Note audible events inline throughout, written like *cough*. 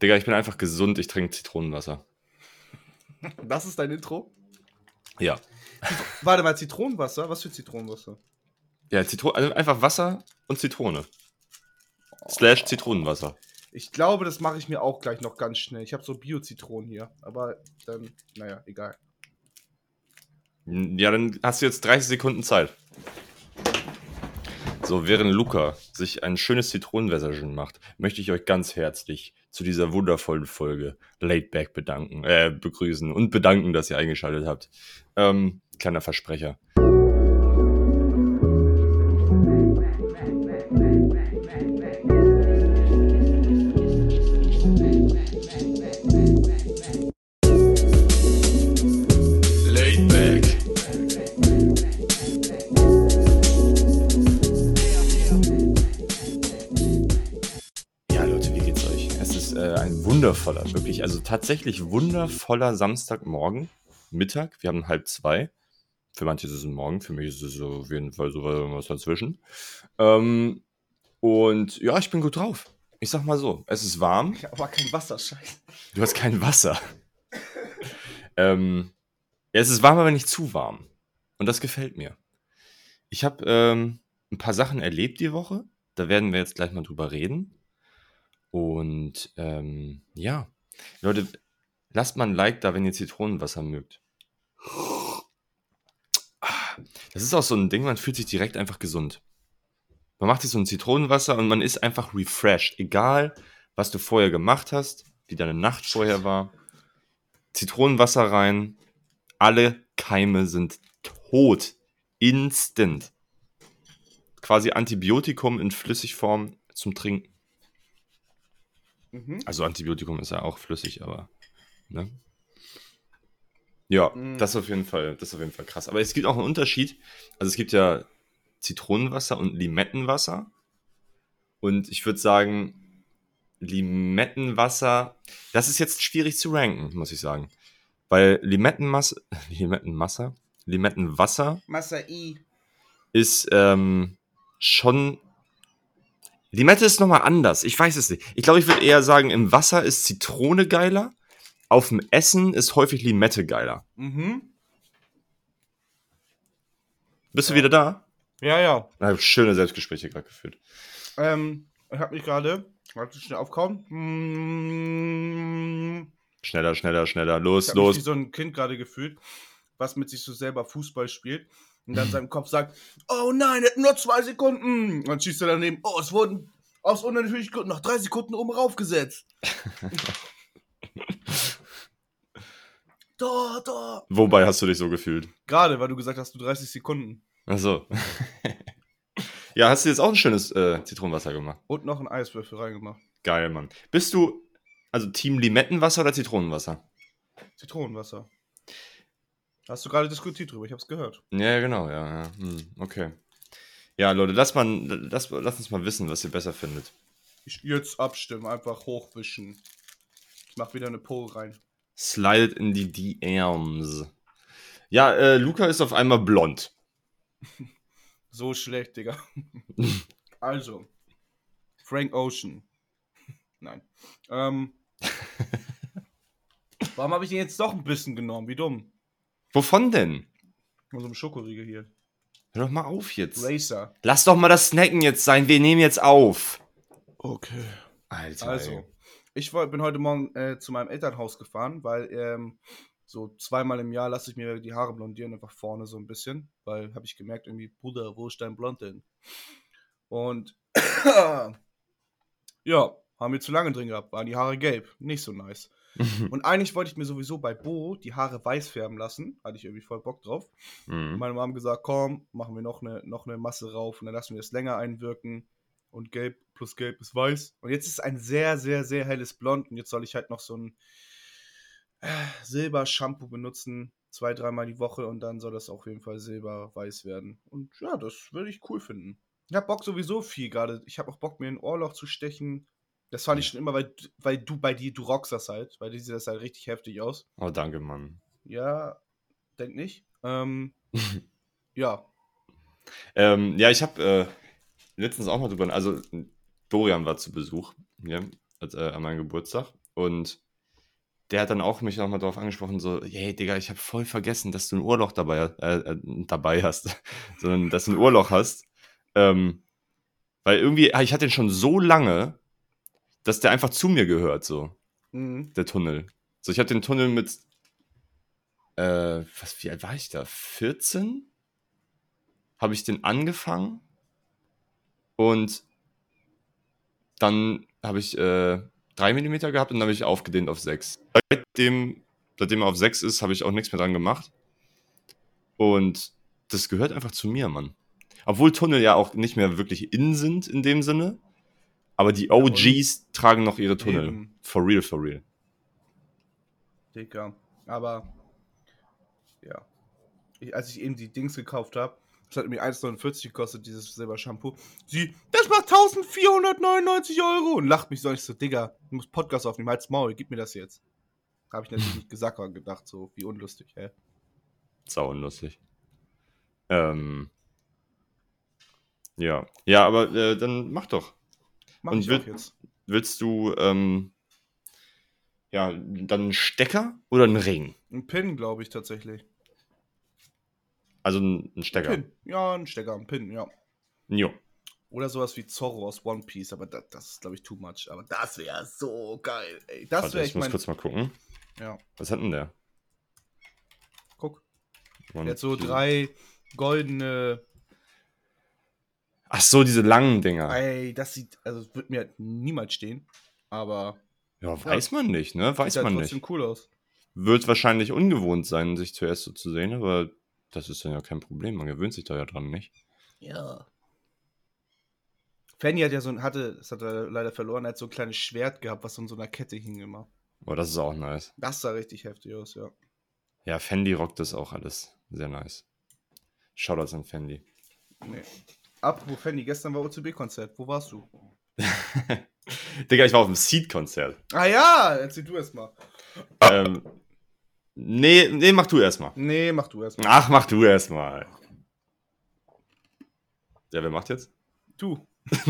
Digga, ich bin einfach gesund, ich trinke Zitronenwasser. *laughs* Das ist dein Intro? Ja. *laughs* Warte mal, Zitronenwasser? Was für Zitronenwasser? Ja, Zitro also einfach Wasser und Zitrone. Slash Zitronenwasser. Ich glaube, das mache ich mir auch gleich noch ganz schnell. Ich habe so Bio-Zitronen hier. Aber dann, naja, egal. Ja, dann hast du jetzt 30 Sekunden Zeit. So, während Luca sich ein schönes Zitronenwässerchen macht, möchte ich euch ganz herzlich zu dieser wundervollen Folge Laid Back bedanken, äh, begrüßen und bedanken, dass ihr eingeschaltet habt. Ähm, kleiner Versprecher. Wundervoller, wirklich, also tatsächlich wundervoller Samstagmorgen, Mittag. Wir haben halb zwei. Für manche ist es ein Morgen, für mich ist es so auf jeden Fall so was dazwischen. Ähm, und ja, ich bin gut drauf. Ich sag mal so, es ist warm. Ich *laughs* habe aber kein Wasser, scheiße. Du hast kein Wasser. ähm, ja, es ist warm, aber nicht zu warm. Und das gefällt mir. Ich habe ähm, ein paar Sachen erlebt die Woche. Da werden wir jetzt gleich mal drüber reden. Und ähm, ja, Leute, lasst mal ein Like da, wenn ihr Zitronenwasser mögt. Das ist auch so ein Ding, man fühlt sich direkt einfach gesund. Man macht sich so ein Zitronenwasser und man ist einfach refreshed. Egal, was du vorher gemacht hast, wie deine Nacht vorher war. Zitronenwasser rein. Alle Keime sind tot. Instant. Quasi Antibiotikum in Flüssigform zum Trinken. Mhm. Also Antibiotikum ist ja auch flüssig, aber. Ne? Ja, Mhm. das ist auf jeden Fall, das ist auf jeden Fall krass. Aber es gibt auch einen Unterschied. Also es gibt ja Zitronenwasser und Limettenwasser. Und ich würde sagen, Limettenwasser, das ist jetzt schwierig zu ranken, muss ich sagen. Weil Limettenmasse, *laughs* Limettenmasser, Limettenwasser Masai. ist ähm, schon. Limette ist nochmal anders. Ich weiß es nicht. Ich glaube, ich würde eher sagen, im Wasser ist Zitrone geiler. Auf dem Essen ist häufig Limette geiler. Mhm. Bist du Ja. wieder da? Ja, ja. Na, schöne Selbstgespräche gerade geführt. Ähm, ich habe mich gerade. Warte, schnell aufkauen. Mm, Schneller, schneller, schneller. Ich Los, habe mich wie los. so ein Kind gerade gefühlt, was mit sich so selber Fußball spielt und dann seinem Kopf sagt: Oh nein, hätten nur zwei Sekunden. Und dann schießt er daneben: Oh, es wurden aus unnatürlichen Gründen noch drei Sekunden oben raufgesetzt. *laughs* da, da. Wobei hast du dich so gefühlt? Gerade, weil du gesagt hast, du 30 Sekunden. Achso. *laughs* ja, hast du jetzt auch ein schönes äh, Zitronenwasser gemacht? Und noch einen Eiswürfel reingemacht. Geil, Mann. Bist du also Team Limettenwasser oder Zitronenwasser? Zitronenwasser. Hast du gerade diskutiert drüber, ich hab's gehört. Ja, genau, ja, ja. Hm, okay. Ja, Leute, lass, mal, lass, lass uns mal wissen, was ihr besser findet. Ich jetzt abstimmen, einfach hochwischen. Ich mach wieder eine Pole rein. Slide in die DMs. Ja, äh, Luca ist auf einmal blond. *laughs* So schlecht, Digga. *laughs* also, Frank Ocean. Nein. Ähm, *laughs* warum habe ich den jetzt doch ein bisschen genommen? Wie dumm. Wovon denn? Von so einem Schokoriegel hier. Hör doch mal auf jetzt. Racer. Lass doch mal das Snacken jetzt sein. Wir nehmen jetzt auf. Okay. Alter. Also, ey. ich bin heute Morgen äh, zu meinem Elternhaus gefahren, weil ähm, so zweimal im Jahr lasse ich mir die Haare blondieren, einfach vorne so ein bisschen, weil habe ich gemerkt, irgendwie, Bruder, wo ist dein Blond denn? Und *coughs* ja, haben wir zu lange drin gehabt, waren die Haare gelb, nicht so nice. Und eigentlich wollte ich mir sowieso bei Bo die Haare weiß färben lassen, hatte ich irgendwie voll Bock drauf. Mhm. Meine Mom gesagt, komm, machen wir noch eine, noch eine Masse rauf und dann lassen wir es länger einwirken. Und gelb plus gelb ist weiß. Und jetzt ist es ein sehr, sehr, sehr helles Blond. Und jetzt soll ich halt noch so ein äh, Silber-Shampoo benutzen. Zwei, dreimal die Woche. Und dann soll das auf jeden Fall silber-weiß werden. Und ja, das würde ich cool finden. Ich habe Bock sowieso viel gerade. Ich habe auch Bock, mir ein Ohrloch zu stechen. Das fand ich schon immer, weil, weil du bei dir, du rockst das halt. Bei dir sieht das halt richtig heftig aus. Oh, danke, Mann. Ja, denk nicht. Ähm, *laughs* ja, Ähm, ja, ich habe äh, letztens auch mal drüber, also Dorian war zu Besuch. Ja, als, äh, an meinem Geburtstag. Und der hat dann auch mich nochmal darauf angesprochen, so, hey Digga, ich habe voll vergessen, dass du ein Urloch dabei, äh, äh, dabei hast, *laughs* sondern dass du ein Urloch hast. Ähm, weil irgendwie, ich hatte den schon so lange, dass der einfach zu mir gehört, so, Mhm. der Tunnel. So, ich hatte den Tunnel mit, äh, was, wie alt war ich da? 14? Habe ich den angefangen und dann habe ich äh, 3 mm gehabt und dann habe ich aufgedehnt auf 6. Seitdem, seitdem er auf 6 ist, habe ich auch nichts mehr dran gemacht. Und das gehört einfach zu mir, Mann. Obwohl Tunnel ja auch nicht mehr wirklich in sind in dem Sinne. Aber die OGs tragen noch ihre Tunnel. Eben. For real, for real. Dicker. Aber, ja. Ich, als ich eben die Dings gekauft habe, das hat mir 1,49 gekostet, dieses Silbershampoo. Sie, das macht 1499 Euro und lacht mich so. Ich so, Digga, ich muss Podcast aufnehmen, halt's Maul, gib mir das jetzt. Habe ich natürlich *laughs* nicht gesagt, aber gedacht, so, wie unlustig, hä? Sau unlustig. Ähm. Ja. Ja, aber äh, dann mach doch. Mach Und ich will- jetzt. Willst du, ähm, ja, dann einen Stecker oder einen Ring? Ein Pin, glaube ich, tatsächlich. Also ein, ein Stecker. Pin. Ja, ein Stecker, ein Pin, ja. Jo. Oder sowas wie Zorro aus One Piece, aber das, das ist, glaube ich, too much. Aber das wäre so geil, ey. Das wäre ich muss mein. kurz mal gucken. Ja, Was hat denn der? guck. One Der hat so drei goldene. Ach so, diese langen Dinger. Ey, das sieht. Also, es wird mir halt niemals stehen. Aber. Ja, weiß man nicht, ne? Weiß sieht halt man trotzdem nicht. cool aus. Wird wahrscheinlich ungewohnt sein, sich zuerst so zu sehen, aber das ist dann ja kein Problem. Man gewöhnt sich da ja dran, nicht? Ja. Fanny hat ja so ein, hatte, das hat er leider verloren, er hat so ein kleines Schwert gehabt, was an so einer Kette hing immer. Aber das ist auch nice. Das sah richtig heftig aus, ja. Ja, Fendi rockt das auch alles. Sehr nice. Shoutouts an Fendi. Nee. Apropos Fanny, gestern war OCB-Konzert. Wo warst du? *laughs* Digga, ich war auf dem Seed-Konzert. Ah ja, erzähl du erst mal. ähm, nee, nee, mach du erstmal. Nee, mach du erst mal. Ach, mach du erstmal. Ja, wer macht jetzt? Du. *laughs*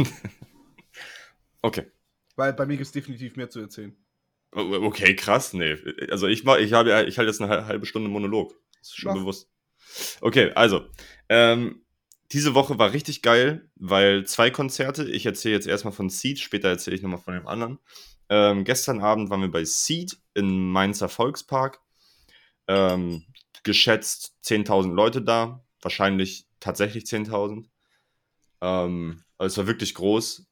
Okay. Weil bei mir gibt es definitiv mehr zu erzählen. Okay, krass. Nee. Also ich mach, ich habe, ich halte jetzt eine hal- halbe Stunde Monolog. Das ist schon Mach. bewusst. Okay, also. Ähm, diese Woche war richtig geil, weil zwei Konzerte. Ich erzähle jetzt erstmal von Seed, später erzähle ich nochmal von dem anderen. Ähm, gestern Abend waren wir bei Seed im Mainzer Volkspark. Ähm, geschätzt 10.000 Leute da. Wahrscheinlich tatsächlich 10.000. Ähm, also es war wirklich groß.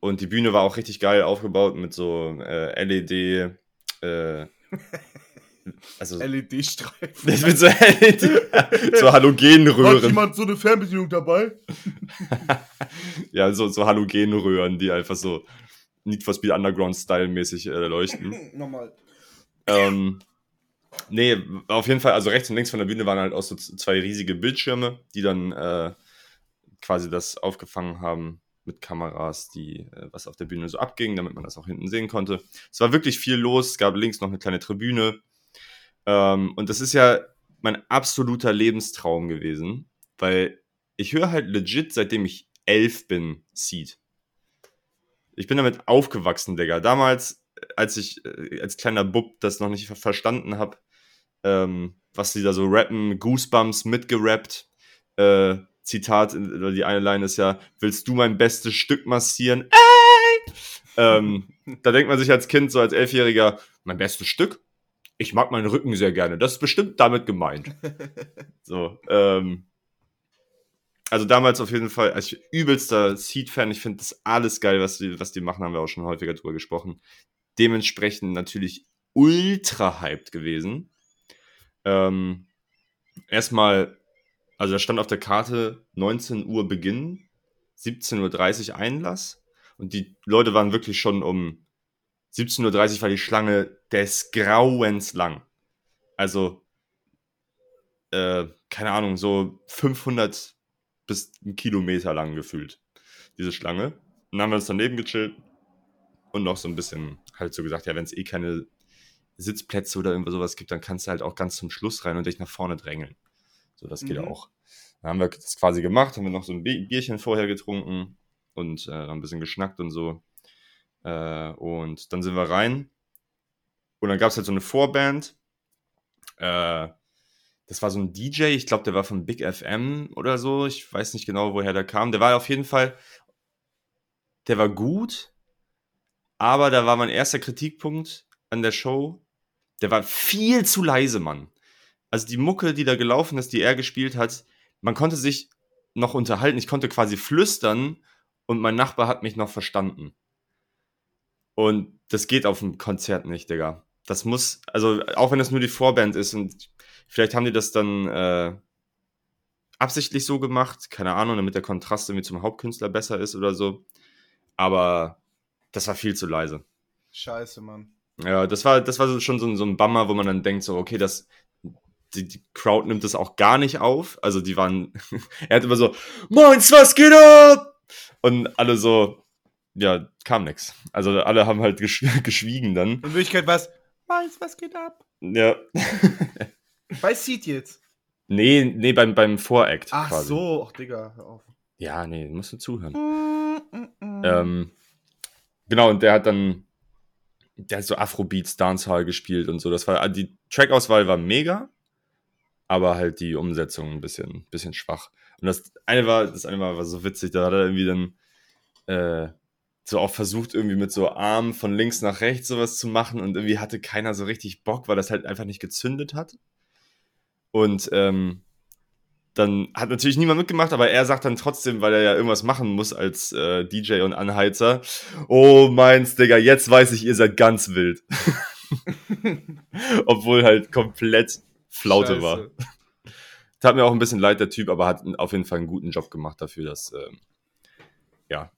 Und die Bühne war auch richtig geil aufgebaut mit so äh, LED. Äh, *laughs* also LED-Streifen. das mit so LED, so Hat Halogenröhren. jemand so eine Fernbedienung dabei? *laughs* Ja, so, so Halogenröhren, die einfach so Need for Speed Underground Style mäßig äh, leuchten. *clears throat* Nochmal. ähm, nee, auf jeden Fall, also rechts und links von der Bühne waren halt auch so zwei riesige Bildschirme, die dann äh, quasi das aufgefangen haben mit Kameras, die äh, was auf der Bühne so abging, damit man das auch hinten sehen konnte. Es war wirklich viel los, es gab links noch eine kleine Tribüne. Ähm, und das ist ja mein absoluter Lebenstraum gewesen, weil ich höre halt legit, seitdem ich elf bin, Seed. Ich bin damit aufgewachsen, Digga. Damals, als ich äh, als kleiner Bub das noch nicht ver verstanden habe, ähm, was die da so rappen, Goosebumps mitgerappt. Äh, Zitat, die eine Line ist ja, willst du mein bestes Stück massieren? Ey! ähm, da denkt man sich als Kind, so als Elfjähriger, mein bestes Stück? Ich mag meinen Rücken sehr gerne. Das ist bestimmt damit gemeint. *laughs* So, ähm, also damals auf jeden Fall, als übelster Seed-Fan, ich finde das alles geil, was die, was die machen, haben wir auch schon häufiger drüber gesprochen. Dementsprechend natürlich ultra hyped gewesen. Ähm, erstmal, also da stand auf der Karte 19 Uhr Beginn, 17.30 Uhr Einlass und die Leute waren wirklich schon um 17.30 Uhr war die Schlange des Grauens lang. Also, äh, keine Ahnung, so 500 bis ein Kilometer lang gefühlt, diese Schlange. Und dann haben wir uns daneben gechillt und noch so ein bisschen halt so gesagt, ja, wenn es eh keine Sitzplätze oder irgendwas sowas gibt, dann kannst du halt auch ganz zum Schluss rein und dich nach vorne drängeln. So, das geht Mhm. auch. Dann haben wir das quasi gemacht, haben wir noch so ein Bi- Bierchen vorher getrunken und äh, ein bisschen geschnackt und so. Äh, und dann sind wir rein. Und dann gab es halt so eine Vorband. Äh, das war so ein DJ, ich glaube, der war von Big FM oder so. Ich weiß nicht genau, woher der kam. Der war auf jeden Fall, der war gut, aber da war mein erster Kritikpunkt an der Show. Der war viel zu leise, Mann. Also die Mucke, die da gelaufen ist, die er gespielt hat, man konnte sich noch unterhalten. Ich konnte quasi flüstern und mein Nachbar hat mich noch verstanden. Und das geht auf dem Konzert nicht, Digga. Das muss, also auch wenn das nur die Vorband ist und vielleicht haben die das dann äh, absichtlich so gemacht, keine Ahnung, damit der Kontrast irgendwie zum Hauptkünstler besser ist oder so. Aber das war viel zu leise. Scheiße, Mann. Ja, das war, das war schon so, so ein Bummer, wo man dann denkt, so, okay, das, die, die Crowd nimmt das auch gar nicht auf. Also die waren, *laughs* er hat immer so, Moins, was geht ab? Und alle so, ja, kam nix. Also alle haben halt geschw *laughs* geschwiegen dann. In Wirklichkeit was, Moins, was geht ab? Ja. *laughs* Bei Seed jetzt. nee, nee, beim, beim Voract Ach quasi. so, ach Digga, hör auf. Ja, nee, musst du zuhören. Mm, mm, mm. Ähm, genau, und der hat dann, der hat so Afrobeats, Dancehall gespielt und so. Das war, die Trackauswahl war mega, aber halt die Umsetzung ein bisschen, bisschen schwach. Und das eine war, das eine war, war so witzig, da hat er irgendwie dann äh, so auch versucht, irgendwie mit so Armen von links nach rechts sowas zu machen und irgendwie hatte keiner so richtig Bock, weil das halt einfach nicht gezündet hat. Und ähm, dann hat natürlich niemand mitgemacht, aber er sagt dann trotzdem, weil er ja irgendwas machen muss als äh, DJ und Anheizer, oh meins, Digga, jetzt weiß ich, ihr seid ganz wild. *laughs* Obwohl halt komplett Flaute Scheiße. war. Tat mir auch ein bisschen leid, der Typ, aber hat auf jeden Fall einen guten Job gemacht dafür, dass, ähm, ja,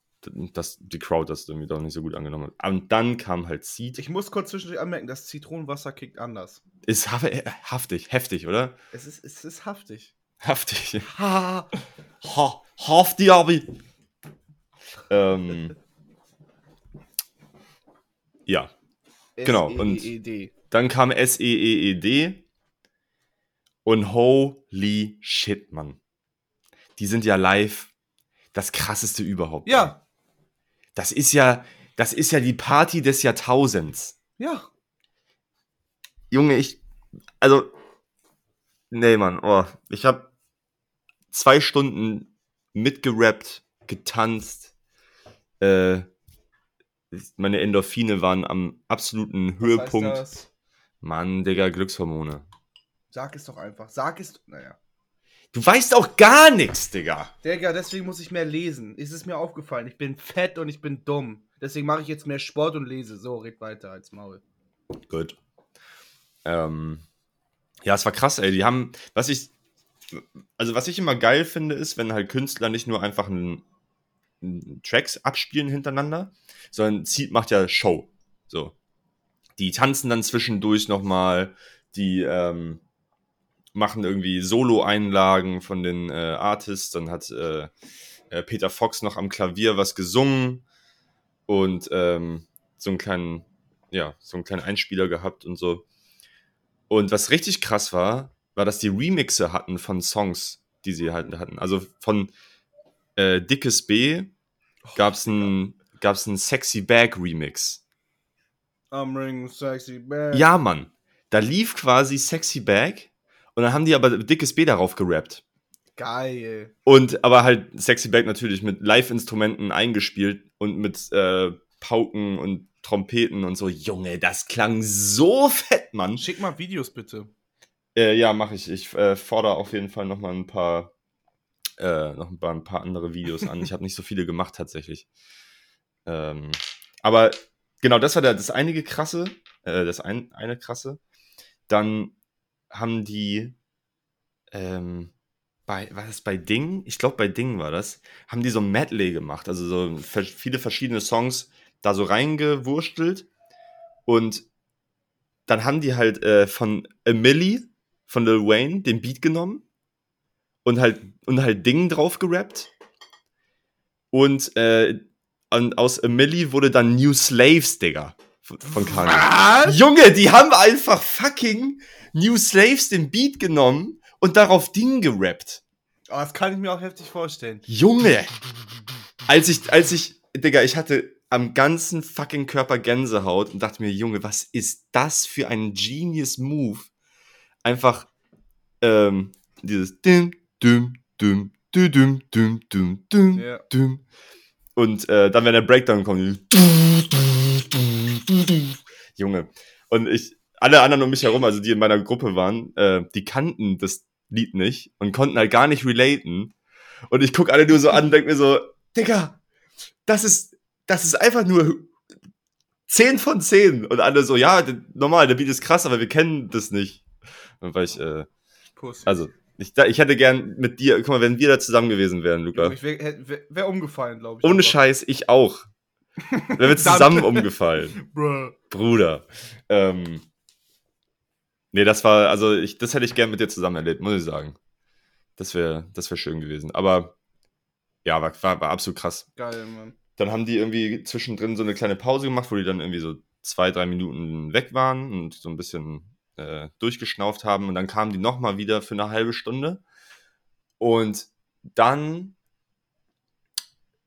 dass die Crowd das irgendwie doch nicht so gut angenommen hat. Und dann kam halt Seed. Ich muss kurz zwischendurch anmerken, das Zitronenwasser kickt anders. Ist haf haftig, heftig, oder? Es ist, es ist haftig. Haftig. *laughs* Ha, ha, haftig, Abi. Ähm, ja, Genau, und- dann kam S-E-E-E-D und holy shit, Mann. Die sind ja live das krasseste überhaupt. Ja, Das ist ja, das ist ja die Party des Jahrtausends. ja. Junge, ich, also, nee, Mann, oh, ich habe zwei Stunden mitgerappt, getanzt, äh, meine Endorphine waren am absoluten Höhepunkt. Was das? Mann, Digga, Glückshormone. Sag es doch einfach. Sag es. Naja. Du weißt auch gar nichts, Digga. Digga, deswegen muss ich mehr lesen. Ist es mir aufgefallen. Ich bin fett und ich bin dumm. Deswegen mache ich jetzt mehr Sport und lese. So, red weiter als Maul. Gut. Ähm, ja, es war krass, ey. Die haben, was ich, also was ich immer geil finde, ist, wenn halt Künstler nicht nur einfach einen, einen Tracks abspielen hintereinander, sondern Seed macht ja Show. So. Die tanzen dann zwischendurch nochmal, die ähm, machen irgendwie Solo-Einlagen von den äh, Artists, dann hat äh, äh, Peter Fox noch am Klavier was gesungen und ähm, so einen kleinen, ja, so einen kleinen Einspieler gehabt und so. Und was richtig krass war, war, dass die Remixe hatten von Songs, die sie halt hatten. Also von äh, Dickes B gab's ein, gab's ein Sexy Bag Remix. I'm ring sexy back. Ja, Mann. Da lief quasi Sexy Bag und dann haben die aber Dickes B darauf gerappt. Geil. Und aber halt Sexy Bag natürlich mit Live-Instrumenten eingespielt und mit äh, Pauken und Trompeten und so. Junge, das klang so fett, Mann. Schick mal Videos bitte. Äh, ja, mache ich. Ich äh, fordere auf jeden Fall noch mal ein paar, äh, noch ein paar, ein paar andere Videos an. Ich habe nicht so viele gemacht tatsächlich. Ähm, aber genau, das war der, das einige krasse, äh, das ein, eine krasse. Dann haben die, ähm, bei, war das bei Ding? Ich glaube, bei Ding war das. Haben die so ein Medley gemacht, also so viele verschiedene Songs da so reingewurstelt. Und dann haben die halt äh, von A von Lil Wayne, den Beat genommen und halt, und halt Ding drauf gerappt. Und, äh, und aus A wurde dann New Slaves, Digga. Von, von Kanye. Was? Junge, die haben einfach fucking New Slaves den Beat genommen und darauf Ding gerappt. Oh, das kann ich mir auch heftig vorstellen. Junge! Als ich, als ich, Digga, ich hatte am ganzen fucking Körper Gänsehaut und dachte mir, Junge, was ist das für ein genius Move? Einfach ähm, dieses dim, dim, dim, dim, dim, dim, dim, dim, Ja. dim. Und äh, dann, wenn der Breakdown kommt, dieses Junge. Und ich, alle anderen um mich herum, also die in meiner Gruppe waren, äh, die kannten das Lied nicht und konnten halt gar nicht relaten. Und ich guck alle nur so an und denk mir so, Digga, das ist, das ist einfach nur 10 von 10. Und alle so, ja, normal, der Beat ist krass, aber wir kennen das nicht. Und weil ich, äh, also, ich, ich hätte gern mit dir, guck mal, wenn wir da zusammen gewesen wären, Luca. Ich wäre wär, wär umgefallen, glaube ich. Ohne aber- Scheiß, ich auch. Wären wir zusammen umgefallen. *laughs* Bruder. Ähm, nee, das war, also ich, das hätte ich gern mit dir zusammen erlebt, muss ich sagen. Das wäre das wär schön gewesen. Aber ja, war, war, war absolut krass. Geil, Mann. Dann haben die irgendwie zwischendrin so eine kleine Pause gemacht, wo die dann irgendwie so zwei, drei Minuten weg waren und so ein bisschen äh, durchgeschnauft haben. Und dann kamen die nochmal wieder für eine halbe Stunde. Und dann,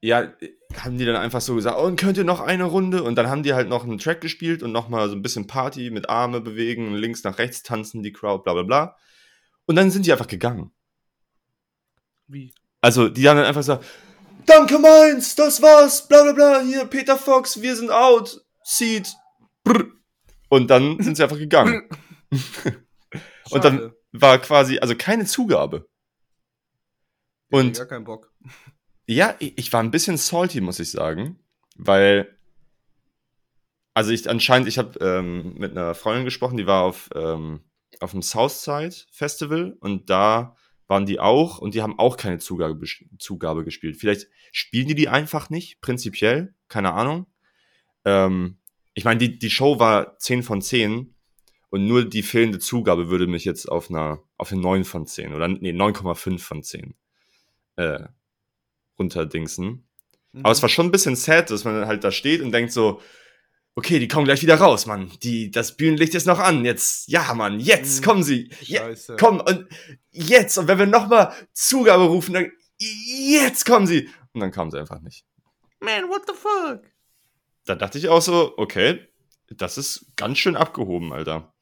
ja, haben die dann einfach so gesagt, oh, und könnt ihr noch eine Runde? Und dann haben die halt noch einen Track gespielt und nochmal so ein bisschen Party mit Arme bewegen, links nach rechts tanzen, die Crowd, bla bla bla. Und dann sind die einfach gegangen. Wie? Also, die haben dann einfach gesagt, Danke meins, das war's, bla bla bla, hier, Peter Fox, wir sind out, Seed, brr. Und dann *laughs* sind sie einfach gegangen. *laughs* Und dann war quasi, also keine Zugabe. Ich Und Gar keinen Bock. Ja, ich war ein bisschen salty, muss ich sagen, weil, also ich anscheinend, ich habe ähm, mit einer Freundin gesprochen, die war auf, ähm, auf dem Southside Festival und da waren die auch und die haben auch keine Zugabe, Zugabe gespielt. Vielleicht spielen die die einfach nicht, prinzipiell, keine Ahnung. Ähm, ich meine, die, die Show war 10 von 10 und nur die fehlende Zugabe würde mich jetzt auf einer auf eine 9 von 10 oder nee, 9,5 von 10 äh, runterdingsen. Mhm. Aber es war schon ein bisschen sad, dass man halt da steht und denkt so, okay, die kommen gleich wieder raus, Mann. Die, das Bühnenlicht ist noch an. Jetzt, ja, Mann, jetzt Mhm. kommen sie. Je, Scheiße. komm, und jetzt. Und wenn wir nochmal Zugabe rufen, dann jetzt kommen sie. Und dann kamen sie einfach nicht. Man, what the fuck? Da dachte ich auch so, okay, das ist ganz schön abgehoben, Alter.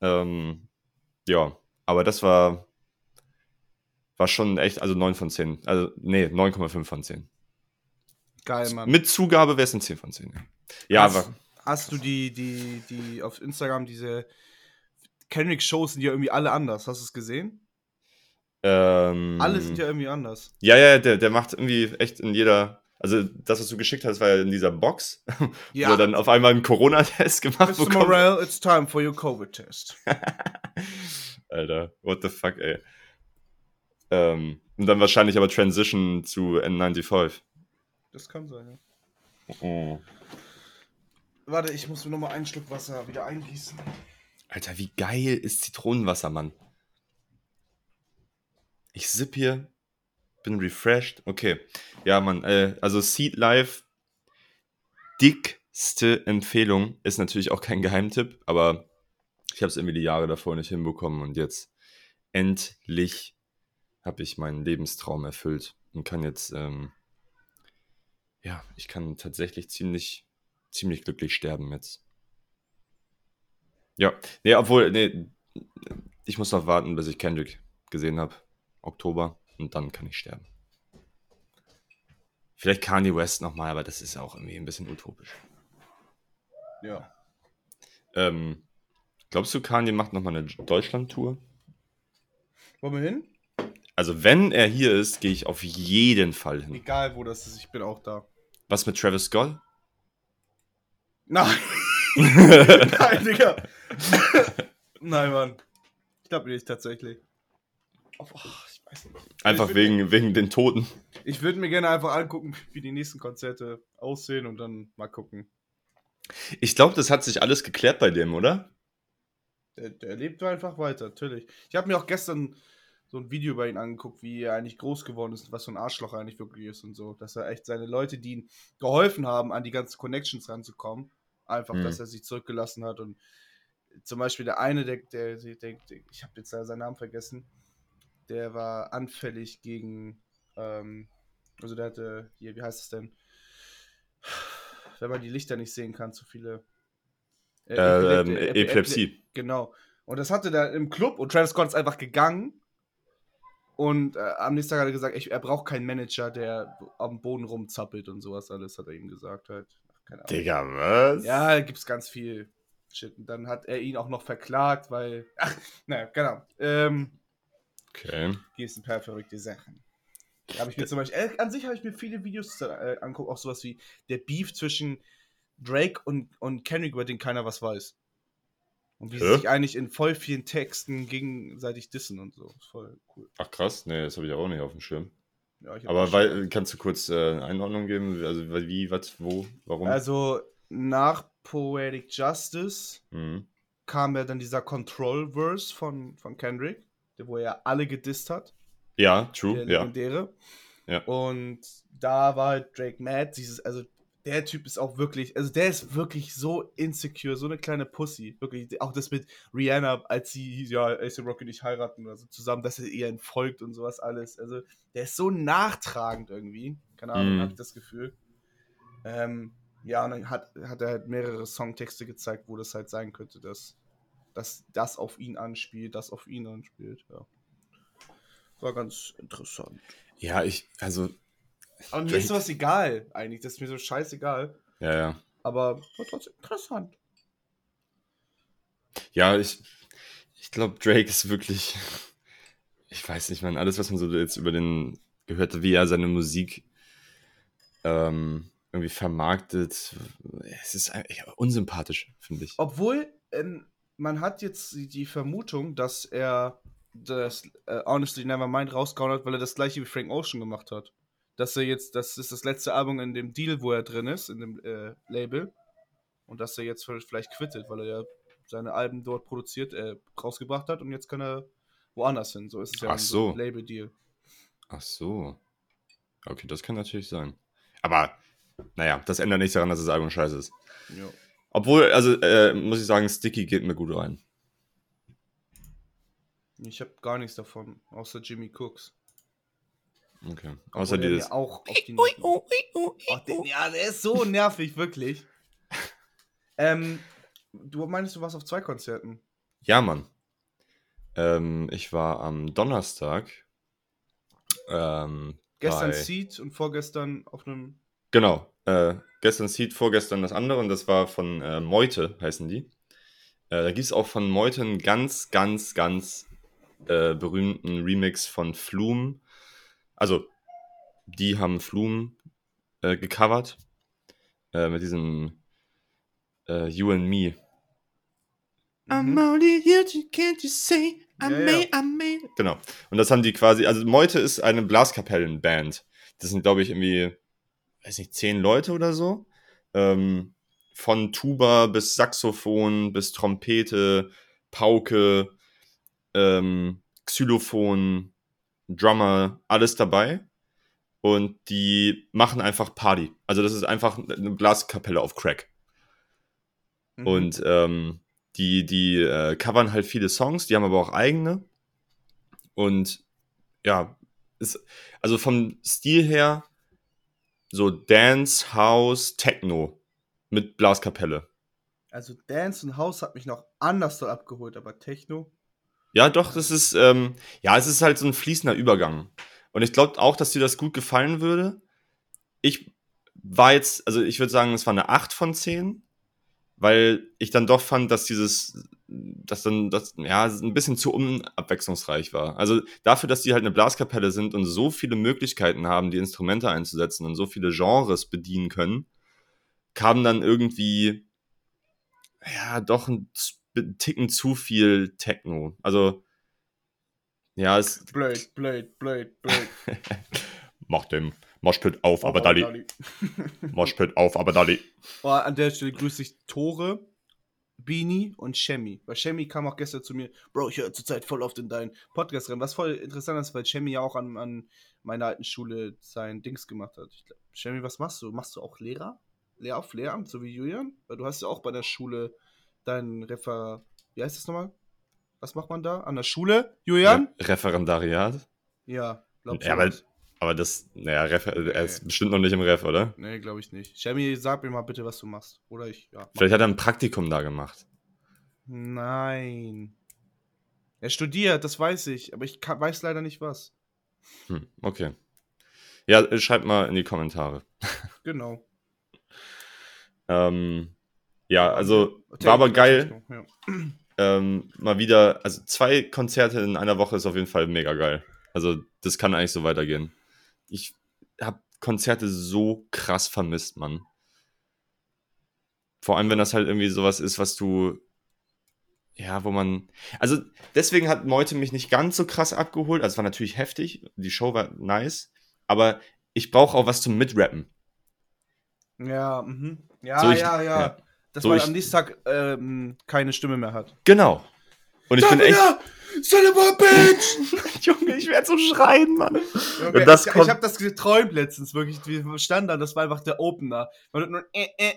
Ähm, ja, aber das war, war schon echt, also 9 von 10. Also, nee, 9,5 von 10. Geil, Mann. Mit Zugabe wäre es ein 10 von 10. Ja, ja hast, aber hast du die, die, die auf Instagram diese Kendrick-Shows sind ja irgendwie alle anders. Hast du es gesehen? ähm, Alle sind ja irgendwie anders. Ja, ja, der, der macht irgendwie echt in jeder. Also, das, was du geschickt hast, war ja in dieser Box, *laughs* wo er dann auf einmal einen Corona-Test gemacht Mr. bekommt. Morel, it's time for your Covid-Test. *laughs* Alter, what the fuck, ey. Ähm, und dann wahrscheinlich aber Transition zu N95. Das kann sein, ja. Oh. Warte, ich muss mir nochmal einen Schluck Wasser wieder eingießen. Alter, wie geil ist Zitronenwasser, Mann. Ich sipp hier, bin refreshed. Okay. Ja, Mann, äh, also Seed Life, dickste Empfehlung. Ist natürlich auch kein Geheimtipp, aber ich habe es irgendwie die Jahre davor nicht hinbekommen und jetzt endlich habe ich meinen Lebenstraum erfüllt und kann jetzt, ähm, ja, ich kann tatsächlich ziemlich, ziemlich glücklich sterben jetzt. Ja, nee, obwohl, nee, ich muss noch warten, bis ich Kendrick gesehen habe. Oktober. Und dann kann ich sterben. Vielleicht Kanye West nochmal, aber das ist auch irgendwie ein bisschen utopisch. Ja. Ähm, glaubst du, Kanye macht nochmal eine Deutschland-Tour? Wollen wir hin? Also, wenn er hier ist, gehe ich auf jeden Fall hin. Egal, wo das ist, ich bin auch da. Was mit Travis Scott? *laughs* Nein. Nein, Digga. *laughs* Nein, Mann. Ich glaube nicht tatsächlich. Oh, ich weiß nicht. Einfach wegen, wegen den Toten. Ich würde mir gerne einfach angucken, wie die nächsten Konzerte aussehen und dann mal gucken. Ich glaube, das hat sich alles geklärt bei dem, oder? Der, der lebt einfach weiter, natürlich. Ich habe mir auch gestern so ein Video bei ihm angeguckt, wie er eigentlich groß geworden ist, was so ein Arschloch eigentlich wirklich ist und so. Dass er echt seine Leute, die ihm geholfen haben, an die ganzen Connections ranzukommen, einfach, Mhm. dass er sich zurückgelassen hat. Und zum Beispiel der eine, der, der, der, der ich habe jetzt seinen Namen vergessen, der war anfällig gegen, ähm, also der hatte, hier, wie heißt es denn? wenn man die Lichter nicht sehen kann, zu viele. Äh, ähm, Epilep- Epilepsie. Genau. Und das hatte der im Club und Travis Scott ist einfach gegangen. Und äh, am nächsten Tag hat er gesagt, ich, er braucht keinen Manager, der am Boden rumzappelt und sowas alles, hat er ihm gesagt halt. Keine Ahnung. Digga, was? Ja, da gibt's ganz viel Shit. Und dann hat er ihn auch noch verklagt, weil. *laughs* Ach, naja, genau. Ähm, Okay. gibt ein paar verrückte Sachen. Da habe ich mir zum Beispiel, äh, an sich habe ich mir viele Videos äh, angeguckt, auch sowas wie der Beef zwischen Drake und, und Kendrick, über den keiner was weiß. Und wie sie Hä? sich eigentlich in voll vielen Texten gegenseitig dissen und so. Ist voll cool. Ach krass, nee, das habe ich auch nicht auf dem Schirm. Ja, Aber weil, kannst du kurz äh, eine Einordnung geben? Also wie, was, wo, warum? Also nach Poetic Justice mhm. kam ja dann dieser Control-Verse von, von Kendrick, der, wo er alle gedisst hat. Ja, true, der ja. legendäre. Ja. Und da war halt Drake mad, dieses, also der Typ ist auch wirklich, also der ist wirklich so insecure, so eine kleine Pussy. Wirklich, auch das mit Rihanna, als sie hieß, ja, ASAP Rocky nicht heiraten oder so zusammen, dass er ihr entfolgt und sowas alles. Also der ist so nachtragend irgendwie. Keine Ahnung, Mhm. hab ich das Gefühl. Ähm, ja, und dann hat, hat er halt mehrere Songtexte gezeigt, wo das halt sein könnte, dass, dass das auf ihn anspielt, das auf ihn anspielt, ja. War ganz interessant. Ja, ich, also, Aber mir ist sowas egal, eigentlich. Das ist mir so scheißegal. ja, ja. Aber war trotzdem interessant. Ja, ich, ich glaube, Drake ist wirklich, *laughs* ich weiß nicht, man, alles, was man so jetzt über den gehört hat, wie er seine Musik ähm, irgendwie vermarktet, es ist unsympathisch, finde ich. Obwohl, ähm, man hat jetzt die- die Vermutung, dass er das äh, Honestly Nevermind rausgehauen hat, weil er das gleiche wie Frank Ocean gemacht hat. Dass er jetzt, das ist das letzte Album in dem Deal, wo er drin ist, in dem äh, Label. Und dass er jetzt vielleicht quittet, weil er ja seine Alben dort produziert, äh, rausgebracht hat und jetzt kann er woanders hin. So ist es ja Ach ein so. Label-Deal. Ach so. Okay, das kann natürlich sein. Aber, naja, das ändert nichts daran, dass das Album scheiße ist. Ja. Obwohl, also, äh, muss ich sagen, Sticky geht mir gut rein. Ich habe gar nichts davon, außer Jimmy Cooks. Okay. Außer der dieses. auch auf die Nerven- Oh, der, ja, der ist so nervig, wirklich. *laughs* ähm, du meinst, du warst auf zwei Konzerten? Ja, Mann. Ähm, ich war am Donnerstag. Ähm, Gestern bei- Seed und vorgestern auf einem. Genau. Äh, gestern Seed, vorgestern das andere und das war von äh, Meute, heißen die. Äh, da gibt es auch von Meute einen ganz, ganz, ganz äh, berühmten Remix von Flume. Also, die haben Flume äh, gecovert. Äh, mit diesem äh, You and Me. Mhm. only here to can't you say I Ja, may- ja. I may. Genau. Und das haben die quasi, also Meute ist eine Blaskapellenband. Das sind, glaube ich, irgendwie, weiß nicht, zehn Leute oder so. Ähm, von Tuba bis Saxophon bis Trompete, Pauke, ähm, Xylophon, Drummer, alles dabei. Und die machen einfach Party. Also das ist einfach eine Blaskapelle auf Crack. Mhm. Und ähm, die, die äh, covern halt viele Songs, die haben aber auch eigene. Und ja, ist, also vom Stil her so Dance, House, Techno mit Blaskapelle. Also Dance und House hat mich noch anders dort abgeholt, aber Techno. Ja, doch, das ist, ähm, ja, es ist halt so ein fließender Übergang. Und ich glaube auch, dass dir das gut gefallen würde. Ich war jetzt, also ich würde sagen, es war eine 8 von 10, weil ich dann doch fand, dass dieses, dass dann, das, ja, ein bisschen zu unabwechslungsreich war. Also dafür, dass die halt eine Blaskapelle sind und so viele Möglichkeiten haben, die Instrumente einzusetzen und so viele Genres bedienen können, kam dann irgendwie, ja, doch ein Z- Ticken zu viel Techno. Also, ja, es Blöd, blöd, blöd, blöd. *laughs* macht dem Moshpit auf, aber Dalli. Dalli. *laughs* Moshpit auf, aber Dalli. Oh, an der Stelle grüße ich Tore, Beanie und Shemi. Weil Shemi kam auch gestern zu mir, Bro, ich höre zurzeit voll oft in deinen Podcast rein. Was voll interessant ist, weil Shemi ja auch an, an meiner alten Schule sein Dings gemacht hat. Ich glaub, Shemi, was machst du? Machst du auch Lehrer? Lehr auf Lehramt, so wie Julian? Weil du hast ja auch bei der Schule dein Refer... Wie heißt das nochmal? Was macht man da? An der Schule, Julian? Referendariat. Ja, glaub Ja, aber. Aber das, naja, Ref, er ist bestimmt noch nicht im Ref, oder? Nee, glaube ich nicht. Shelby, sag mir mal bitte, was du machst. Oder ich, ja. Vielleicht hat er ein Praktikum da gemacht. Nein. Er studiert, das weiß ich, aber ich kann, weiß leider nicht was. Hm, okay. Ja, äh, schreibt mal in die Kommentare. Genau. Ähm, ja, also war aber geil. Ja. Ähm, mal wieder, also zwei Konzerte in einer Woche ist auf jeden Fall mega geil. Also das kann eigentlich so weitergehen. Ich habe Konzerte so krass vermisst, Mann. Vor allem, wenn das halt irgendwie sowas ist, was du, ja, wo man, also deswegen hat Meute mich nicht ganz so krass abgeholt. Also es war natürlich heftig, die Show war nice, aber ich brauche auch was zum Mitrappen. Ja, mhm. ja, So, ich- ja, ja, ja. Dass So, man ich- am nächsten Tag ähm, keine Stimme mehr hat. Genau. Und ich bin echt, Son of a bitch! *laughs* Junge, ich werde so schreien, Mann. Okay, das ich kommt- ich habe das geträumt letztens, wirklich. Wie Standard, das war einfach der Opener. Man hört nur äh, äh,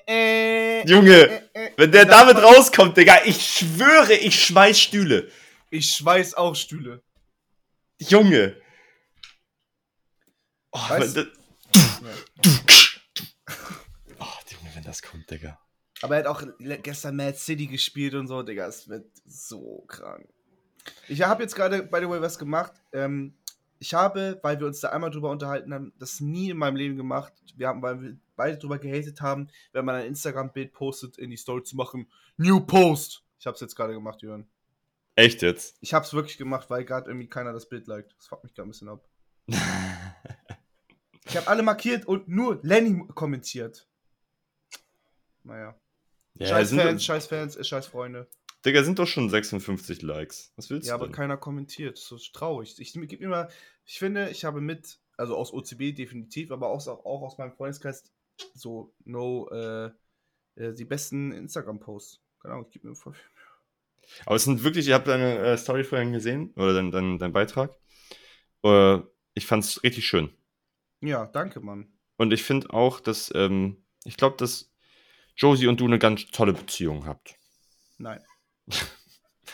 äh, Junge, äh, äh, Wenn der damit kommt- rauskommt, Digga, ich schwöre, ich schmeiß Stühle. Ich schweiß auch Stühle. Junge. Oh, Weißt- wenn das- Ja. oh, Junge, wenn das kommt, Digga. Aber er hat auch gestern Mad City gespielt und so, Digga. Es wird so krank. Ich habe jetzt gerade, by the way, was gemacht. Ähm, ich habe, weil wir uns da einmal drüber unterhalten haben, das nie in meinem Leben gemacht. Wir haben, weil wir beide drüber gehatet haben, wenn man ein Instagram-Bild postet, in die Story zu machen. New Post! Ich habe es jetzt gerade gemacht, Jörn. Echt jetzt? Ich habe es wirklich gemacht, weil gerade irgendwie keiner das Bild liked. Das fuckt mich gerade ein bisschen ab. *laughs* Ich habe alle markiert und nur Lenny kommentiert. Naja. Ja, scheiß Fans, scheiß Fans, äh, scheiß Freunde. Digga, sind doch schon 56 Likes. Was willst Ja, du aber denn? keiner kommentiert. Das ist traurig. Ich gebe immer, ich finde, ich habe mit, also aus OCB definitiv, aber auch, auch aus meinem Freundeskreis so no, äh, äh, die besten Instagram-Posts. Genau, ich gebe mir voll viel. Aber es sind wirklich, ich habe deine äh, Story vorhin gesehen, oder dein, dein, dein Beitrag. Äh, ich fand's richtig schön. Ja, danke, Mann. Und ich finde auch, dass, ähm, ich glaube, dass Josie und du eine ganz tolle Beziehung habt. Nein. *laughs*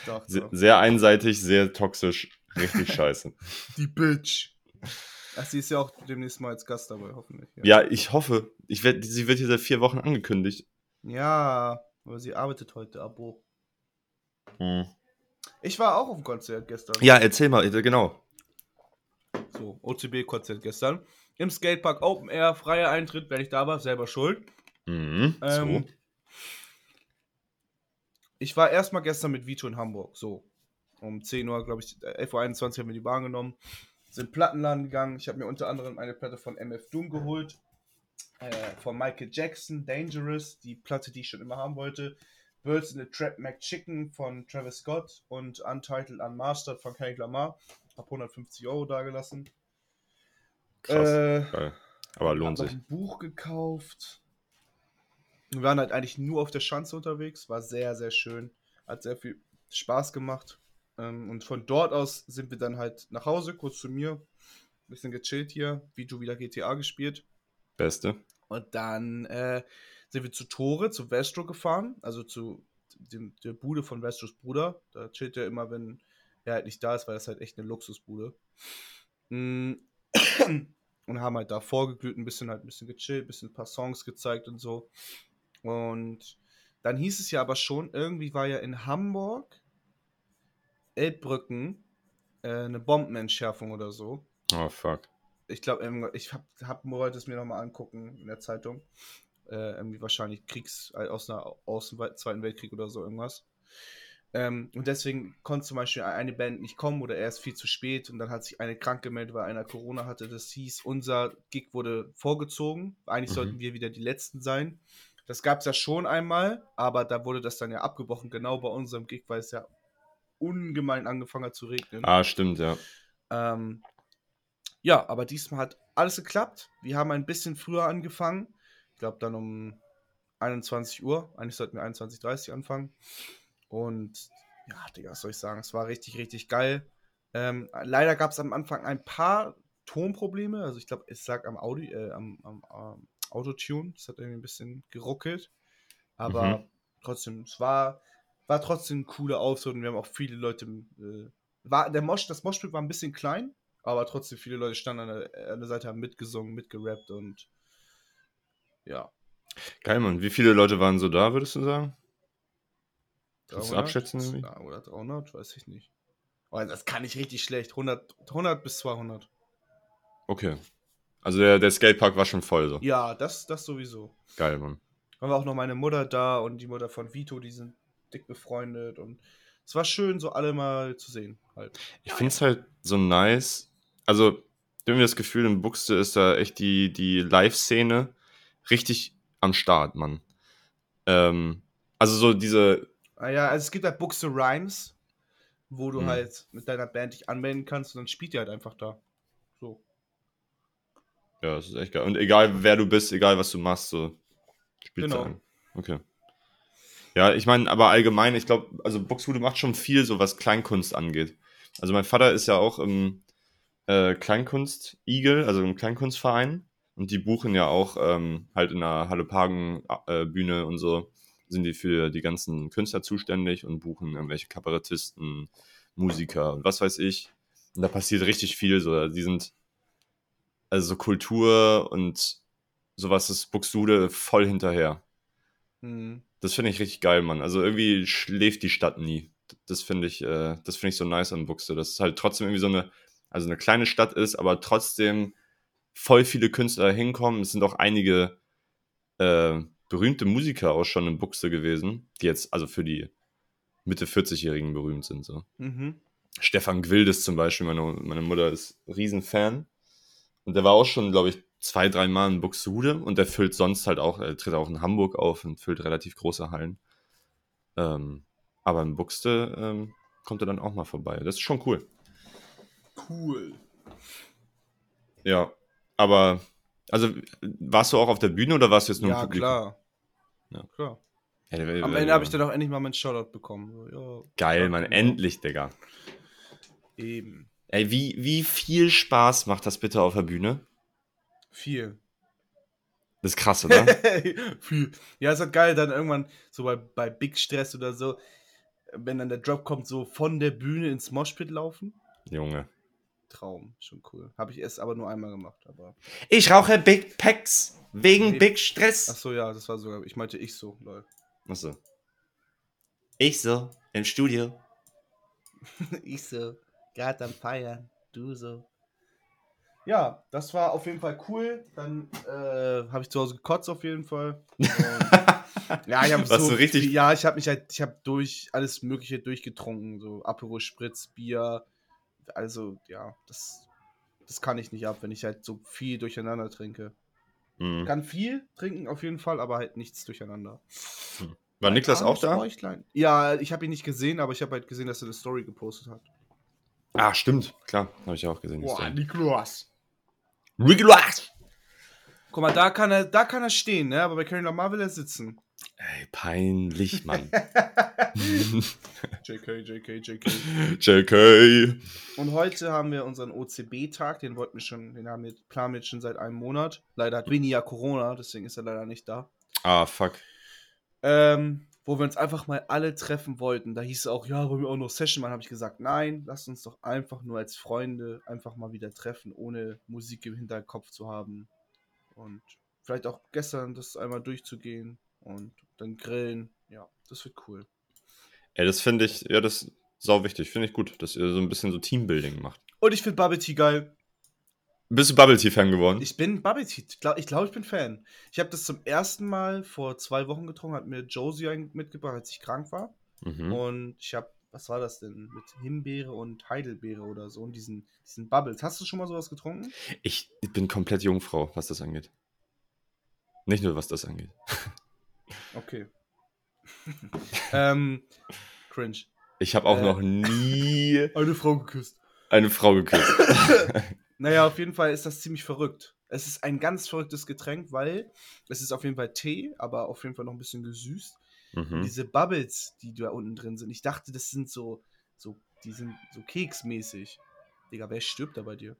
Doch, doch. sehr einseitig, sehr toxisch, richtig scheiße. *laughs* Die Bitch. Ach, sie ist ja auch demnächst mal als Gast dabei, hoffentlich. Ja, ich hoffe. Ich werd, sie wird hier seit vier Wochen angekündigt. Ja, aber sie arbeitet heute, Abo. Hm. Ich war auch auf dem Konzert gestern. Ja, erzähl mal, äh, genau. So, OCB-Konzert gestern. Im Skatepark Open Air, freier Eintritt, wenn ich da war, selber schuld. Mhm, Ähm, so. Ich war erstmal gestern mit Vito in Hamburg. So. Um 10 Uhr, glaube ich, äh, 11.21 Uhr haben wir die Bahn genommen. Sind Plattenladen gegangen. Ich habe mir unter anderem eine Platte von MF Doom geholt. Äh, von Michael Jackson, Dangerous, die Platte, die ich schon immer haben wollte. Birds in the Trap McChicken von Travis Scott und Untitled Unmastered von Kendrick Lamar. Hab 150 Euro dagelassen. Krass. Äh. Aber lohnt sich. ein Buch gekauft. Wir waren halt eigentlich nur auf der Schanze unterwegs. War sehr, sehr schön. Hat sehr viel Spaß gemacht. Ähm, und von dort aus sind wir dann halt nach Hause, kurz zu mir. Bisschen gechillt hier. Vito wieder GTA gespielt. Beste. Und dann äh, sind wir zu Tore, zu Vestro gefahren. Also zu dem, der Bude von Vestros Bruder. Da chillt er immer, wenn er halt nicht da ist, weil das halt echt eine Luxusbude. Mm. Und haben halt da vorgeglüht, ein bisschen halt ein bisschen gechillt, ein bisschen ein paar Songs gezeigt und so. Und dann hieß es ja aber schon, irgendwie war ja in Hamburg, Elbbrücken, äh, eine Bombenentschärfung oder so. Oh, fuck. Ich glaube, ich habe hab, wollte es mir nochmal angucken in der Zeitung. Äh, irgendwie wahrscheinlich Kriegs, äh, aus, einer, aus dem Wei- Zweiten Weltkrieg oder so irgendwas. Ähm, und deswegen konnte zum Beispiel eine Band nicht kommen oder erst viel zu spät und dann hat sich eine krank gemeldet, weil einer Corona hatte. Das hieß, unser Gig wurde vorgezogen. Eigentlich Mhm. sollten wir wieder die Letzten sein. Das gab es ja schon einmal, aber da wurde das dann ja abgebrochen, genau bei unserem Gig, weil es ja ungemein angefangen hat zu regnen. Ah, stimmt, ja. Ähm, ja, aber diesmal hat alles geklappt. Wir haben ein bisschen früher angefangen. Ich glaube dann um 21 Uhr. Eigentlich sollten wir 21.30 Uhr anfangen. Und ja, Digga, was soll ich sagen? Es war richtig, richtig geil. Ähm, leider gab es am Anfang ein paar Tonprobleme. Also ich glaube, es lag am, Audi, äh, am, am, am Autotune. Es hat irgendwie ein bisschen geruckelt. Aber Mhm. trotzdem, es war, war trotzdem ein cooler Auftritt und wir haben auch viele Leute. Äh, war, der Mosch, das Moschpit war ein bisschen klein, Aber trotzdem, viele Leute standen an der, an der Seite, haben mitgesungen, mitgerappt und ja. Geil, Mann. Wie viele Leute waren so da, würdest du sagen? Kannst du 300? abschätzen, irgendwie? Ja, oder 300, weiß ich nicht. Aber das kann ich richtig schlecht. 100, 100 bis 200. Okay. Also der, der Skatepark war schon voll so. Ja, das, das sowieso. Geil, Mann. Dann war auch noch meine Mutter da und die Mutter von Vito, die sind dick befreundet und es war schön, so alle mal zu sehen. Halt. Ich finde es halt so nice. Also, irgendwie das Gefühl, in Buxte ist da echt die, die Live-Szene richtig am Start, Mann. Ähm, also so diese, Ah ja, also es gibt halt Buxte Rhymes, wo du Hm. halt mit deiner Band dich anmelden kannst und dann spielt ihr halt einfach da. So. Ja, das ist echt geil. Und egal wer du bist, egal was du machst, so spielst Genau. an. Okay. Ja, ich meine, aber allgemein, ich glaube, also Buxtehude macht schon viel, so was Kleinkunst angeht. Also mein Vater ist ja auch im äh, Kleinkunst-Igel, also im Kleinkunstverein. Und die buchen ja auch ähm, halt in der Halle-Pagen-Bühne und so, sind die für die ganzen Künstler zuständig und buchen irgendwelche Kabarettisten, Musiker und was weiß ich. Und da passiert richtig viel. So, die sind also so Kultur und sowas ist Buxtehude voll hinterher. Hm. Das finde ich richtig geil, Mann. Also irgendwie schläft die Stadt nie. Das finde ich, äh, das finde ich so nice an Buxte, dass es halt trotzdem irgendwie so eine, also eine kleine Stadt ist, aber trotzdem voll viele Künstler hinkommen. Es sind auch einige äh, berühmte Musiker auch schon in Buxte gewesen, die jetzt also für die Mitte 40-Jährigen berühmt sind. So. Mhm. Stefan Gwildes zum Beispiel, meine, meine Mutter ist Riesenfan. Und der war auch schon, glaube ich, zwei, drei Mal in Buxtehude und der füllt sonst halt auch, er tritt auch in Hamburg auf und füllt relativ große Hallen. Ähm, aber in Buxte ähm, kommt er dann auch mal vorbei. Das ist schon cool. Cool. Ja. Aber, also, warst du auch auf der Bühne oder warst du jetzt nur im Ja, Publikum? klar. Ja. klar. Ja, der- Am Ende habe ich dann auch endlich mal meinen Shoutout bekommen. So, ja, Geil, Mann, genau. endlich, Digga. Eben. Ey, wie, wie viel Spaß macht das bitte auf der Bühne? Viel. Das ist krass, oder? *laughs* Viel. Ja, ist halt geil, dann irgendwann so bei, bei Big Stress oder so, wenn dann der Drop kommt, so von der Bühne ins Moshpit laufen. Junge. Traum, schon cool. Habe ich erst aber nur einmal gemacht, aber. Ich rauche Big Packs wegen Nee. Big Stress. Ach so, ja, das war sogar. Ich meinte ich so, lol. Achso. Ich so, im Studio. *laughs* ich so, gerade am Feiern, du so. Ja, das war auf jeden Fall cool. Dann äh, habe ich zu Hause gekotzt auf jeden Fall. Und, *laughs* ja, ich habe Was so richtig- Ja, ich habe mich halt, ich habe durch alles Mögliche durchgetrunken, so Aperol Spritz, Bier. Also ja, das, das kann ich nicht ab, wenn ich halt so viel durcheinander trinke. Mhm. Kann viel trinken auf jeden Fall, aber halt nichts durcheinander. War Niklas auch da? Ja, ich habe ihn nicht gesehen, aber ich habe halt gesehen, dass er eine Story gepostet hat. Ah, stimmt. Klar, habe ich auch gesehen. Boah. Niklas. Niklas! Guck mal, da kann er, da kann er stehen, ne? Aber bei Kendrick Lamar will er sitzen. Ey, peinlich, Mann. *laughs* JK, JK, JK. *laughs* JK. Und heute haben wir unseren OCB-Tag, den wollten wir schon, den haben wir, planen wir jetzt schon seit einem Monat. Leider hat Winnie ja Corona, deswegen ist er leider nicht da. Ah, fuck. Ähm, wo wir uns einfach mal alle treffen wollten. Da hieß es auch, ja, wollen wir auch noch Session machen? Habe ich gesagt, nein, lasst uns doch einfach nur als Freunde einfach mal wieder treffen, ohne Musik im Hinterkopf zu haben. Und vielleicht auch gestern das einmal durchzugehen und dann grillen. Ja, das wird cool. Ey, das finde ich, ja, das ist sau wichtig. Finde ich gut, dass ihr so ein bisschen so Teambuilding macht. Und ich finde Bubble Tea geil. Bist du Bubble Tea-Fan geworden? Ich bin Bubble Tea. Ich glaube, ich, glaub, ich bin Fan. Ich habe das zum ersten Mal vor zwei Wochen getrunken, hat mir Josie mitgebracht, als ich krank war. mhm. Und ich habe, was war das denn? Mit Himbeere und Heidelbeere oder so. Und diesen, diesen Bubbles. Hast du schon mal sowas getrunken? Ich bin komplett Jungfrau, was das angeht. Nicht nur, was das angeht. *laughs* Okay. *laughs* ähm, cringe. Ich habe auch Äh. noch nie *laughs* Eine Frau geküsst. eine Frau geküsst. Naja, auf jeden Fall ist das ziemlich verrückt. Es ist ein ganz verrücktes Getränk, weil es ist auf jeden Fall Tee, aber auf jeden Fall noch ein bisschen gesüßt. Mhm. diese Bubbles, die da unten drin sind, ich dachte, das sind so, so, die sind so keksmäßig. Digga, wer stirbt da bei dir?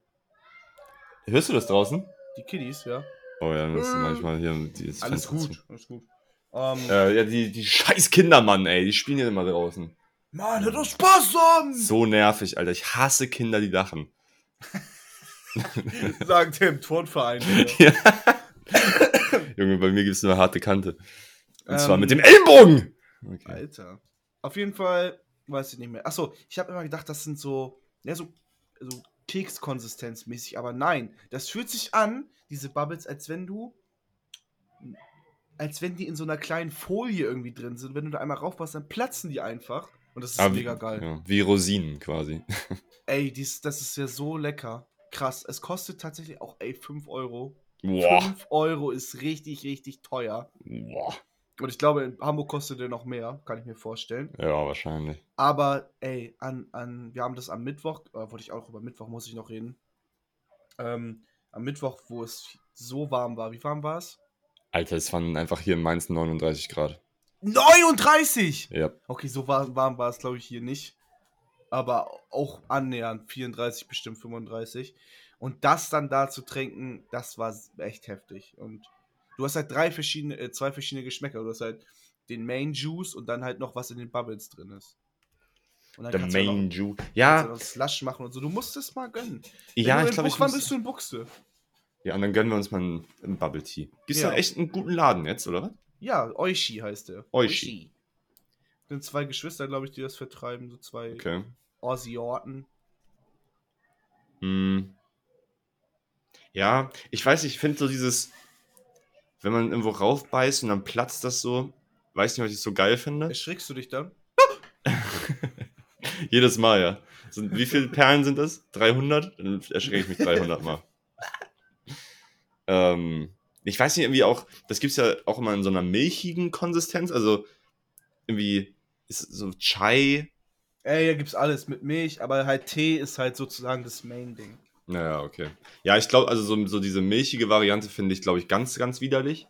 Hörst du das draußen? Die Kiddies, ja. Oh ja, das ist manchmal hier dieses Alles gut, alles gut. Ähm, Zu. Äh, ja, die, die scheiß Kinder, Mann, ey, die spielen ja immer draußen. Mann, hör doch Spaß an! So nervig, Alter. Ich hasse Kinder, die lachen. *laughs* *laughs* Sagt der im Turnverein. *laughs* Ja. Junge, bei mir gibt es nur harte Kante. Und zwar Ähm, mit dem Ellbogen! Okay. Alter. Auf jeden Fall, weiß ich nicht mehr. Achso, ich habe immer gedacht, das sind so, ja, so, so Kekskonsistenzmäßig, aber nein. Das fühlt sich an, diese Bubbles, als wenn du, als wenn die in so einer kleinen Folie irgendwie drin sind. Wenn du da einmal raufpasst, dann platzen die einfach. Und das ist Aber mega wie, geil. Ja, wie Rosinen quasi. Ey, dies, das ist ja so lecker. Krass. Es kostet tatsächlich auch, ey, 5 Euro. Boah. 5 Euro ist richtig, richtig teuer. Boah. Und ich glaube, in Hamburg kostet der noch mehr, kann ich mir vorstellen. Ja, wahrscheinlich. Aber, ey, an, an, wir haben das am Mittwoch, äh, wollte ich auch über Mittwoch, muss ich noch reden. Ähm, am Mittwoch, wo es so warm war. Wie warm war es? Alter, es waren einfach hier in Mainz 39 Grad. 39! Ja. Okay, so warm, warm war es, glaube ich, hier nicht. Aber auch annähernd 34, bestimmt 35. Und das dann da zu trinken, das war echt heftig. Und du hast halt drei verschiedene, äh, zwei verschiedene Geschmäcker. Du hast halt den Main Juice und dann halt noch was in den Bubbles drin ist. Und dann Der kannst halt Main Juice. kannst du Ja, noch Slush machen und so. Du musst es mal gönnen. ja, Wenn du ich glaube, ich muss... bist du in Buxte? Ja, und dann gönnen wir uns mal einen, einen Bubble Tea. Gibt's Ja. da echt einen guten Laden jetzt, oder was? Ja, Oishi heißt der. Oishi. Sind zwei Geschwister, glaube ich, die das vertreiben. So zwei Okay. Aussie-Orten. Hm. Ja, ich weiß, ich finde so dieses, wenn man irgendwo raufbeißt und dann platzt das so, weiß nicht, was ich so geil finde. Erschrickst du dich dann? *laughs* Jedes Mal, ja. Sind, wie viele Perlen sind das? 300? Dann erschrecke ich mich 300 Mal. *laughs* ähm, ich weiß nicht, irgendwie auch, das gibt es ja auch immer in so einer milchigen Konsistenz, also irgendwie ist so Chai. Ey, hier gibt's alles mit Milch, aber halt Tee ist halt sozusagen das Main-Ding. Naja, okay. Ja, ich glaube, also so, so diese milchige Variante finde ich, glaube ich, ganz, ganz widerlich.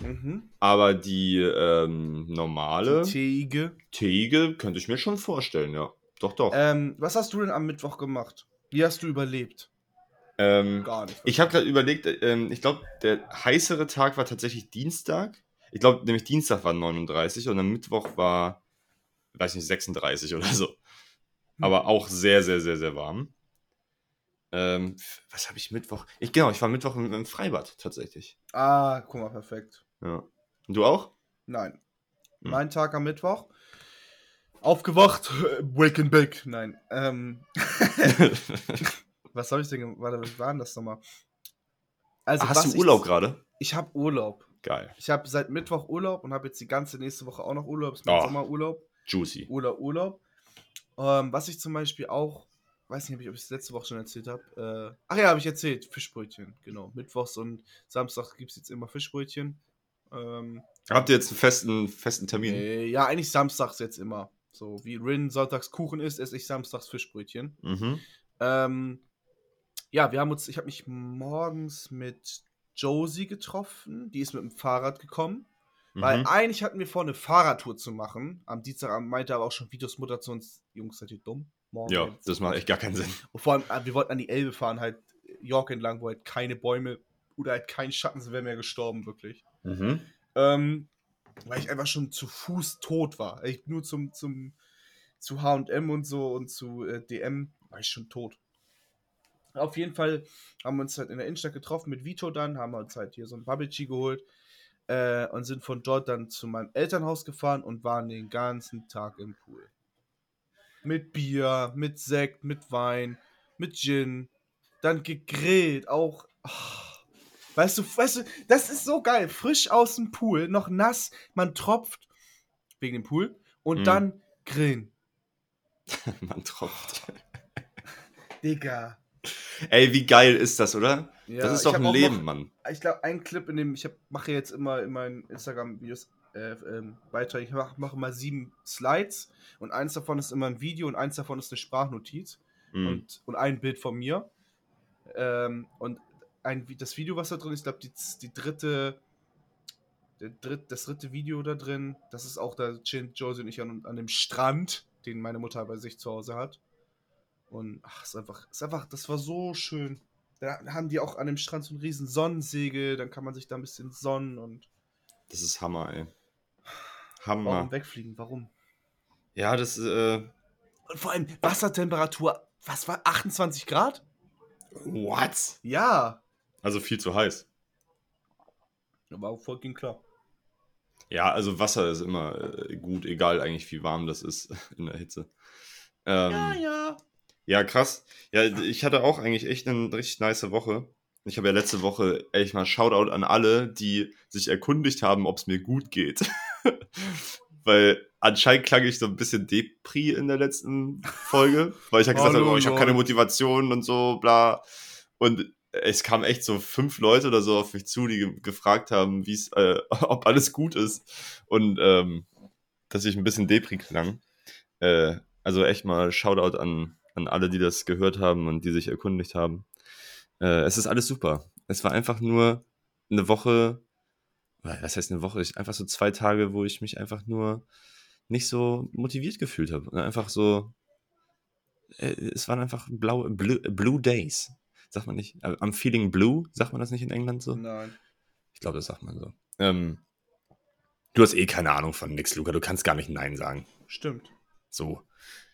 Mhm. Aber die ähm, normale, Die Teeige. teige, könnte ich mir schon vorstellen, ja. Doch, doch. Ähm, was hast du denn am Mittwoch gemacht? Wie hast du überlebt? ähm, Gar nicht. Ich habe gerade überlegt, ähm, ich glaube, der heißere Tag war tatsächlich Dienstag. Ich glaube, nämlich Dienstag war 39 und am Mittwoch war, weiß nicht, 36 oder so. Aber auch sehr, sehr, sehr, sehr warm. Ähm, was habe ich Mittwoch? Ich, genau, ich war Mittwoch im, im Freibad tatsächlich. Ah, guck mal, perfekt. Ja. Und du auch? Nein. Hm. Mein Tag am Mittwoch. Aufgewacht, *laughs* wake and bake. Nein. Ähm, *laughs* was habe ich denn gemacht? Warte, was war denn das nochmal? Also, Hast du Urlaub gerade? Ich habe Urlaub. Geil. Ich habe seit Mittwoch Urlaub und habe jetzt die ganze nächste Woche auch noch Urlaub. Ist mein Oh. Sommerurlaub. Juicy. Urlaub, Urlaub. Ähm, was ich zum Beispiel auch, weiß nicht, ob ich es letzte Woche schon erzählt habe. Äh, ach ja, habe ich erzählt. Fischbrötchen, genau. Mittwochs und Samstags gibt es jetzt immer Fischbrötchen. Ähm, Habt ihr jetzt einen festen, festen Termin? äh, ja, eigentlich samstags jetzt immer. So wie Rin sonntags Kuchen isst, esse ich samstags Fischbrötchen. Mhm. Ähm, ja, wir haben uns, ich habe mich morgens mit Josie getroffen. Die ist mit dem Fahrrad gekommen. Weil Mhm. eigentlich hatten wir vor, eine Fahrradtour zu machen. Am Dienstagabend meinte aber auch schon Vitos Mutter zu uns, Jungs, seid ihr dumm? Morgen Ja, jetzt." das macht echt gar keinen Sinn. Und vor allem, äh, wir wollten an die Elbe fahren, halt York entlang, wo halt keine Bäume oder halt kein Schatten sind, wären wir gestorben, wirklich. Mhm. Ähm, weil ich einfach schon zu Fuß tot war. Ich nur zum, zum, zu HM und so und zu äh, DM war ich schon tot. Auf jeden Fall haben wir uns halt in der Innenstadt getroffen mit Vito dann, haben wir uns halt hier so ein Bubble geholt äh, und sind von dort dann zu meinem Elternhaus gefahren und waren den ganzen Tag im Pool. Mit Bier, mit Sekt, mit Wein, mit Gin, dann gegrillt, auch. ah. Weißt du, weißt du, das ist so geil. Frisch aus dem Pool, noch nass, man tropft wegen dem Pool und Mhm. dann grillen. *laughs* Man tropft. Digga. Ey, wie geil ist das, oder? Ja, das ist doch ein Leben, noch- Mann. ich glaube, ein Clip, in dem ich hab, mache jetzt immer in meinen Instagram-Videos äh, ähm, Beiträge, ich mache mach immer sieben Slides und eins davon ist immer ein Video und eins davon ist eine Sprachnotiz Mhm. und, und ein Bild von mir. Ähm, und ein, das Video, was da drin ist, ich glaube, die, die dritte, dritt, das dritte Video da drin, das ist auch da chillen Josie und ich an, an dem Strand, den meine Mutter bei sich zu Hause hat. Und ach, ist einfach, ist einfach, das war so schön. Da haben die auch an dem Strand so einen riesen Sonnensegel, dann kann man sich da ein bisschen sonnen und Das ist Hammer, ey. warum Hammer. wegfliegen? Warum? Ja, das, äh, Und vor allem Wassertemperatur, was war 28 Grad? What? Ja. Also viel zu heiß. War auch fucking klar. Ja, also Wasser ist immer äh, gut, egal eigentlich wie warm das ist *laughs* in der Hitze. Ähm, Ja, ja. Ja, krass. Ja, ich hatte auch eigentlich echt eine richtig nice Woche. Ich habe ja letzte Woche echt mal Shoutout an alle, die sich erkundigt haben, ob es mir gut geht. *laughs* weil anscheinend klang ich so ein bisschen Depri in der letzten Folge, weil ich ja gesagt Hallo, habe, oh, ich habe keine Motivation und so, bla. Und es kamen echt so fünf Leute oder so auf mich zu, die ge gefragt haben, wie es, äh, *laughs* ob alles gut ist. Und ähm, dass ich ein bisschen Depri klang. Äh, also echt mal Shoutout an, an alle, die das gehört haben und die sich erkundigt haben. Äh, es ist alles super. Es war einfach nur eine Woche, was heißt eine Woche? Ich, einfach so zwei Tage, wo ich mich einfach nur nicht so motiviert gefühlt habe. Und Einfach so, äh, es waren einfach blaue, blue, blue Days. Sagt man nicht? Äh, I'm feeling blue, sagt man das nicht in England so? Nein. Ich glaube, das sagt man so. Ähm, du hast eh keine Ahnung von nix, Luca. Du kannst gar nicht Nein sagen. Stimmt. So.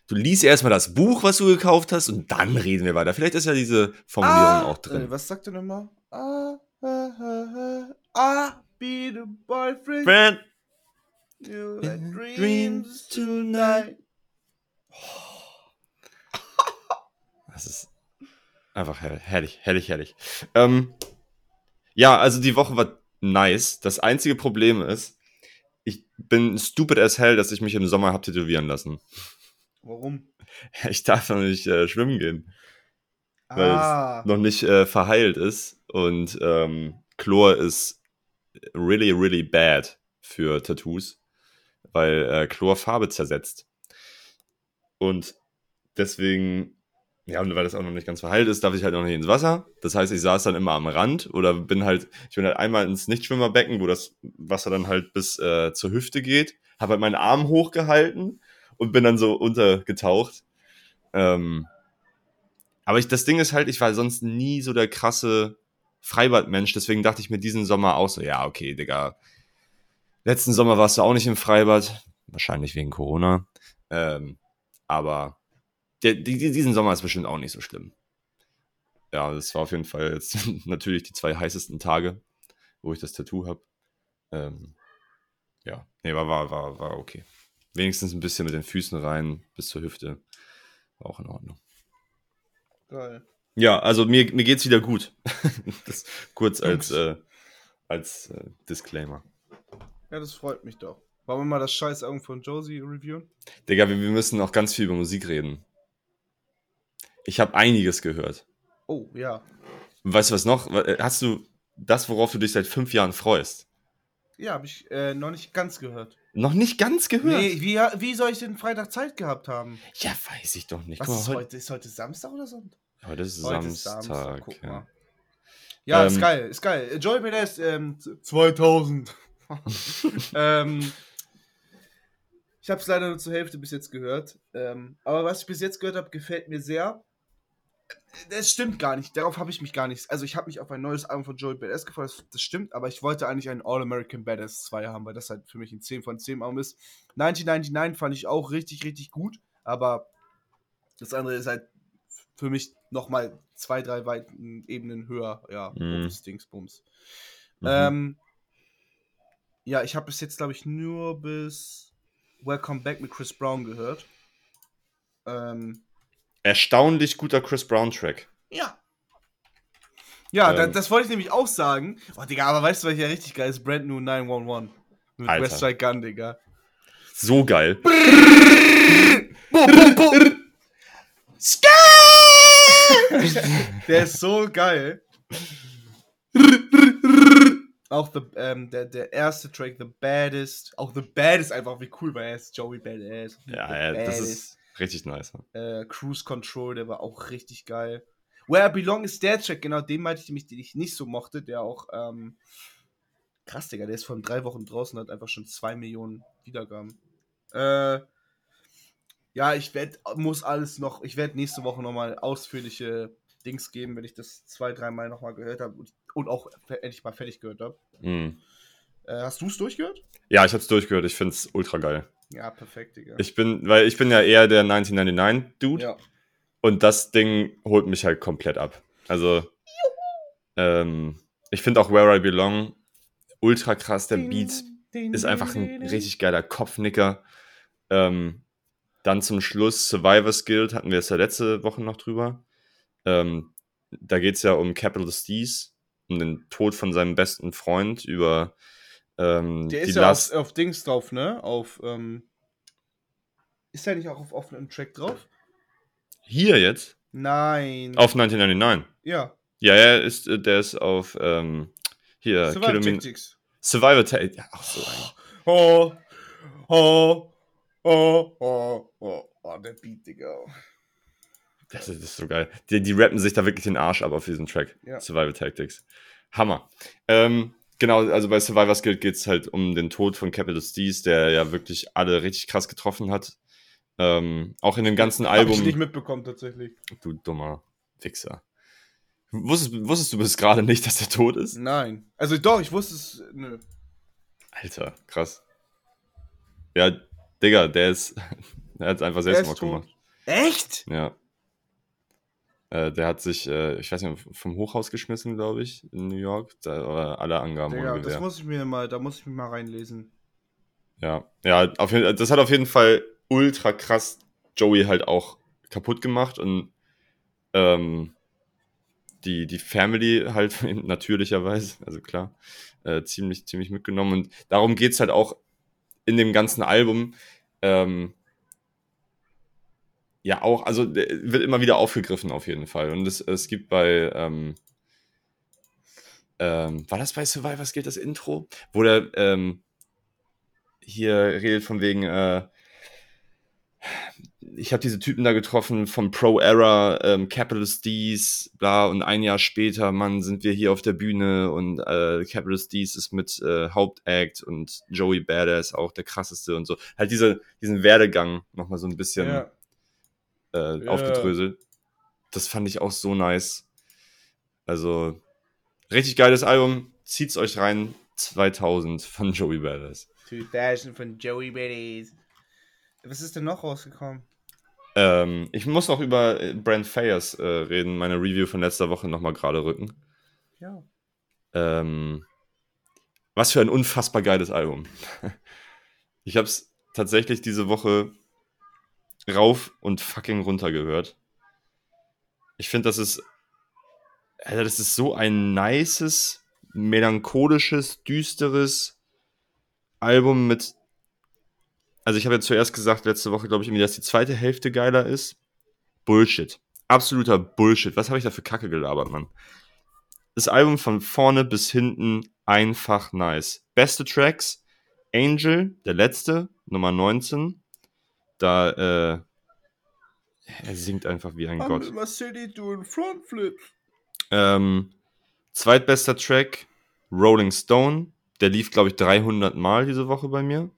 Du liest erstmal das Buch, was du gekauft hast, und dann reden wir weiter. Vielleicht ist ja diese Formulierung auch drin. Äh, was sagt er nochmal? Ah, ah, ah, ah, ah, be the boyfriend. Friend, You had dreams tonight. *laughs* Das ist einfach her herrlich, herrlich, herrlich. Ähm, ja, also die Woche war nice. Das einzige Problem ist, ich bin stupid as hell, dass ich mich im Sommer hab tätowieren lassen. Warum? *laughs* Ich darf noch nicht äh, schwimmen gehen, weil Ah, es noch nicht äh, verheilt ist. Und ähm, Chlor ist really, really bad für Tattoos, weil äh, Chlor Farbe zersetzt. Und deswegen, ja, und weil das auch noch nicht ganz verheilt ist, darf ich halt noch nicht ins Wasser. Das heißt, ich saß dann immer am Rand oder bin halt, ich bin halt einmal ins Nichtschwimmerbecken, wo das Wasser dann halt bis äh, zur Hüfte geht, habe halt meinen Arm hochgehalten und bin dann so untergetaucht. Ähm, aber ich, das Ding ist halt, ich war sonst nie so der krasse Freibadmensch, deswegen dachte ich mir diesen Sommer auch so, ja, okay, Digga. Letzten Sommer warst du auch nicht im Freibad, wahrscheinlich wegen Corona. Ähm, aber der, die, die- diesen Sommer ist bestimmt auch nicht so schlimm. Ja, das war auf jeden Fall jetzt *laughs* natürlich die zwei heißesten Tage, wo ich das Tattoo habe. Ähm, ja, nee, war, war, war, war okay. Wenigstens ein bisschen mit den Füßen rein bis zur Hüfte. Auch in Ordnung. geil. Ja, also mir, mir geht's wieder gut. *laughs* das kurz als, äh, als äh, Disclaimer. Ja, das freut mich doch. Wollen wir mal das scheiß Augen von Josie reviewen? Digga, wir, wir müssen auch ganz viel über Musik reden. Ich habe einiges gehört. Oh, ja. Weißt du was noch? Wa- Hast du das, worauf du dich seit fünf Jahren freust? Ja, habe ich äh, noch nicht ganz gehört. Noch nicht ganz gehört? Nee, wie, wie soll ich denn Freitag Zeit gehabt haben? Ja, weiß ich doch nicht. Was mal, ist heute? Ist heute Samstag oder Sonntag? heute ist Heute ist Samstag. Samstag, guck ja. mal. Ja, ist Ähm, geil, ist geil. Joy Badass, ähm, 2000. *laughs* ähm, ich habe es leider nur zur Hälfte bis jetzt gehört. Ähm, aber was ich bis jetzt gehört habe, gefällt mir sehr. Das stimmt gar nicht. Darauf habe ich mich gar nicht. Also, ich habe mich auf ein neues Album von Joey Badass gefreut. Das, das stimmt, aber ich wollte eigentlich einen All-American Badass 2 haben, weil das halt für mich ein 10 von 10 Album ist. 1999 fand ich auch richtig, richtig gut, aber das andere ist halt für mich nochmal zwei, drei weiten Ebenen höher. Ja, Mhm. Bums, Dingsbums. Mhm. Ähm, ja, ich habe bis jetzt, glaube ich, nur bis Welcome Back mit Chris Brown gehört. Ähm, Erstaunlich guter Chris Brown-Track. ja. Ja, da, Ähm. das wollte ich nämlich auch sagen. Oh, Digga, aber weißt du, welcher richtig geil ist? Brand New 911. Mit Alter. Westside Gun, Digga. So geil. *laughs* Der ist so geil. Auch the, ähm, der, der erste Track, The Baddest. Auch The Baddest einfach, wie cool war er ist. Joey Badass. Ja, The ja, das ist richtig nice. äh, Cruise Control, der war auch richtig geil. Where I Belong ist der Track, genau den meinte ich nämlich, den ich nicht so mochte, der auch, ähm, krass, Digga, der ist von drei Wochen draußen, hat einfach schon zwei Millionen Wiedergaben. Äh, ja, ich werd, muss alles noch, ich werde nächste Woche nochmal ausführliche Dings geben, wenn ich das zwei, dreimal nochmal gehört habe und, und auch endlich mal fertig gehört habe. Mhm. Äh, hast du es durchgehört? Ja, ich hab's durchgehört. Ich find's ultra geil. Ja, perfekt, Digga. Ich bin, weil ich bin ja eher der 1999-Dude ja. und das Ding holt mich halt komplett ab. Also, ähm, ich finde auch Where I Belong ultra krass. Der Beat ist einfach ein richtig geiler Kopfnicker. Ähm, dann zum Schluss Survivor's Guild, hatten wir es ja letzte Woche noch drüber. Ähm, da geht es ja um Capital Steez, um den Tod von seinem besten Freund über ähm, Der ist ja auf, auf Dings drauf, ne? Auf, ähm, ist der nicht auch auf offenem Track drauf? Hier jetzt? Nein. Auf 1999. ja. Ja, er ist, äh, der ist auf ähm, hier Survival Kilomin Tactics. Survivor Tactics. Ja, ach so. Oh, oh, oh, oh, oh, oh, der Beat, Digga. Das ist, das ist so geil. Die, die rappen sich da wirklich den Arsch ab auf diesem Track. Ja. Survival Tactics. Hammer. Ähm, genau, also bei Survivor's Guild geht es halt um den Tod von Capital Steez, der ja wirklich alle richtig krass getroffen hat. Ähm, auch in dem ganzen Hab Album. ich nicht mitbekommen, tatsächlich. Du dummer Wichser. Wusstest, wusstest du bis gerade nicht, dass er tot ist? Nein. Also doch, ich wusste es, nö. Alter, krass. Ja, Digga, der ist. *laughs* Der hat einfach Selbstmord gemacht. Echt? Ja. Äh, der hat sich, äh, ich weiß nicht, vom Hochhaus geschmissen, glaube ich, in New York. Da, alle Angaben ohne das muss ich mir mal, da muss ich mich mal reinlesen. Ja, ja auf das hat auf jeden Fall ultra krass Joey halt auch kaputt gemacht und ähm, die, die Family halt *laughs* natürlicherweise, also klar, äh, ziemlich, ziemlich mitgenommen. Und darum geht's halt auch in dem ganzen Album. Ähm, ja, auch, also der wird immer wieder aufgegriffen auf jeden Fall. Und es, es gibt bei, ähm, ähm, war das bei Survivors gilt das Intro? Wo der ähm, hier redet von wegen, äh, ich habe diese Typen da getroffen vom Pro Era, ähm, Capitalist D's, bla, und ein Jahr später, Mann, sind wir hier auf der Bühne und äh, Capitalist D's ist mit äh, Hauptact und Joey Badass auch der krasseste und so. Halt diese, diesen Werdegang nochmal so ein bisschen Ja. Äh, Ja. aufgedröselt. Das fand ich auch so nice. Also, richtig geiles Album. Zieht's euch rein. 2000 von *laughs* Joey Badass. 2000 von Joey Badass. Was ist denn noch rausgekommen? Ähm, ich muss noch über äh, Brand Fayers äh, reden, meine Review von letzter Woche nochmal gerade rücken. Ja. Ähm, was für ein unfassbar geiles Album. *laughs* Ich habe es tatsächlich diese Woche rauf und fucking runter gehört. Ich finde, das ist, Alter, das ist so ein nices, melancholisches, düsteres Album mit. Also ich habe ja zuerst gesagt, letzte Woche, glaube ich, irgendwie, dass die zweite Hälfte geiler ist. Bullshit. Absoluter Bullshit. Was habe ich da für Kacke gelabert, Mann? Das Album von vorne bis hinten einfach nice. Beste Tracks, Angel, der letzte, Nummer 19. Da, äh, er singt einfach wie ein Gott. I'm in my city doing front flips. Ähm, zweitbester Track, Rolling Stone. Der lief, glaube ich, 300 Mal diese Woche bei mir.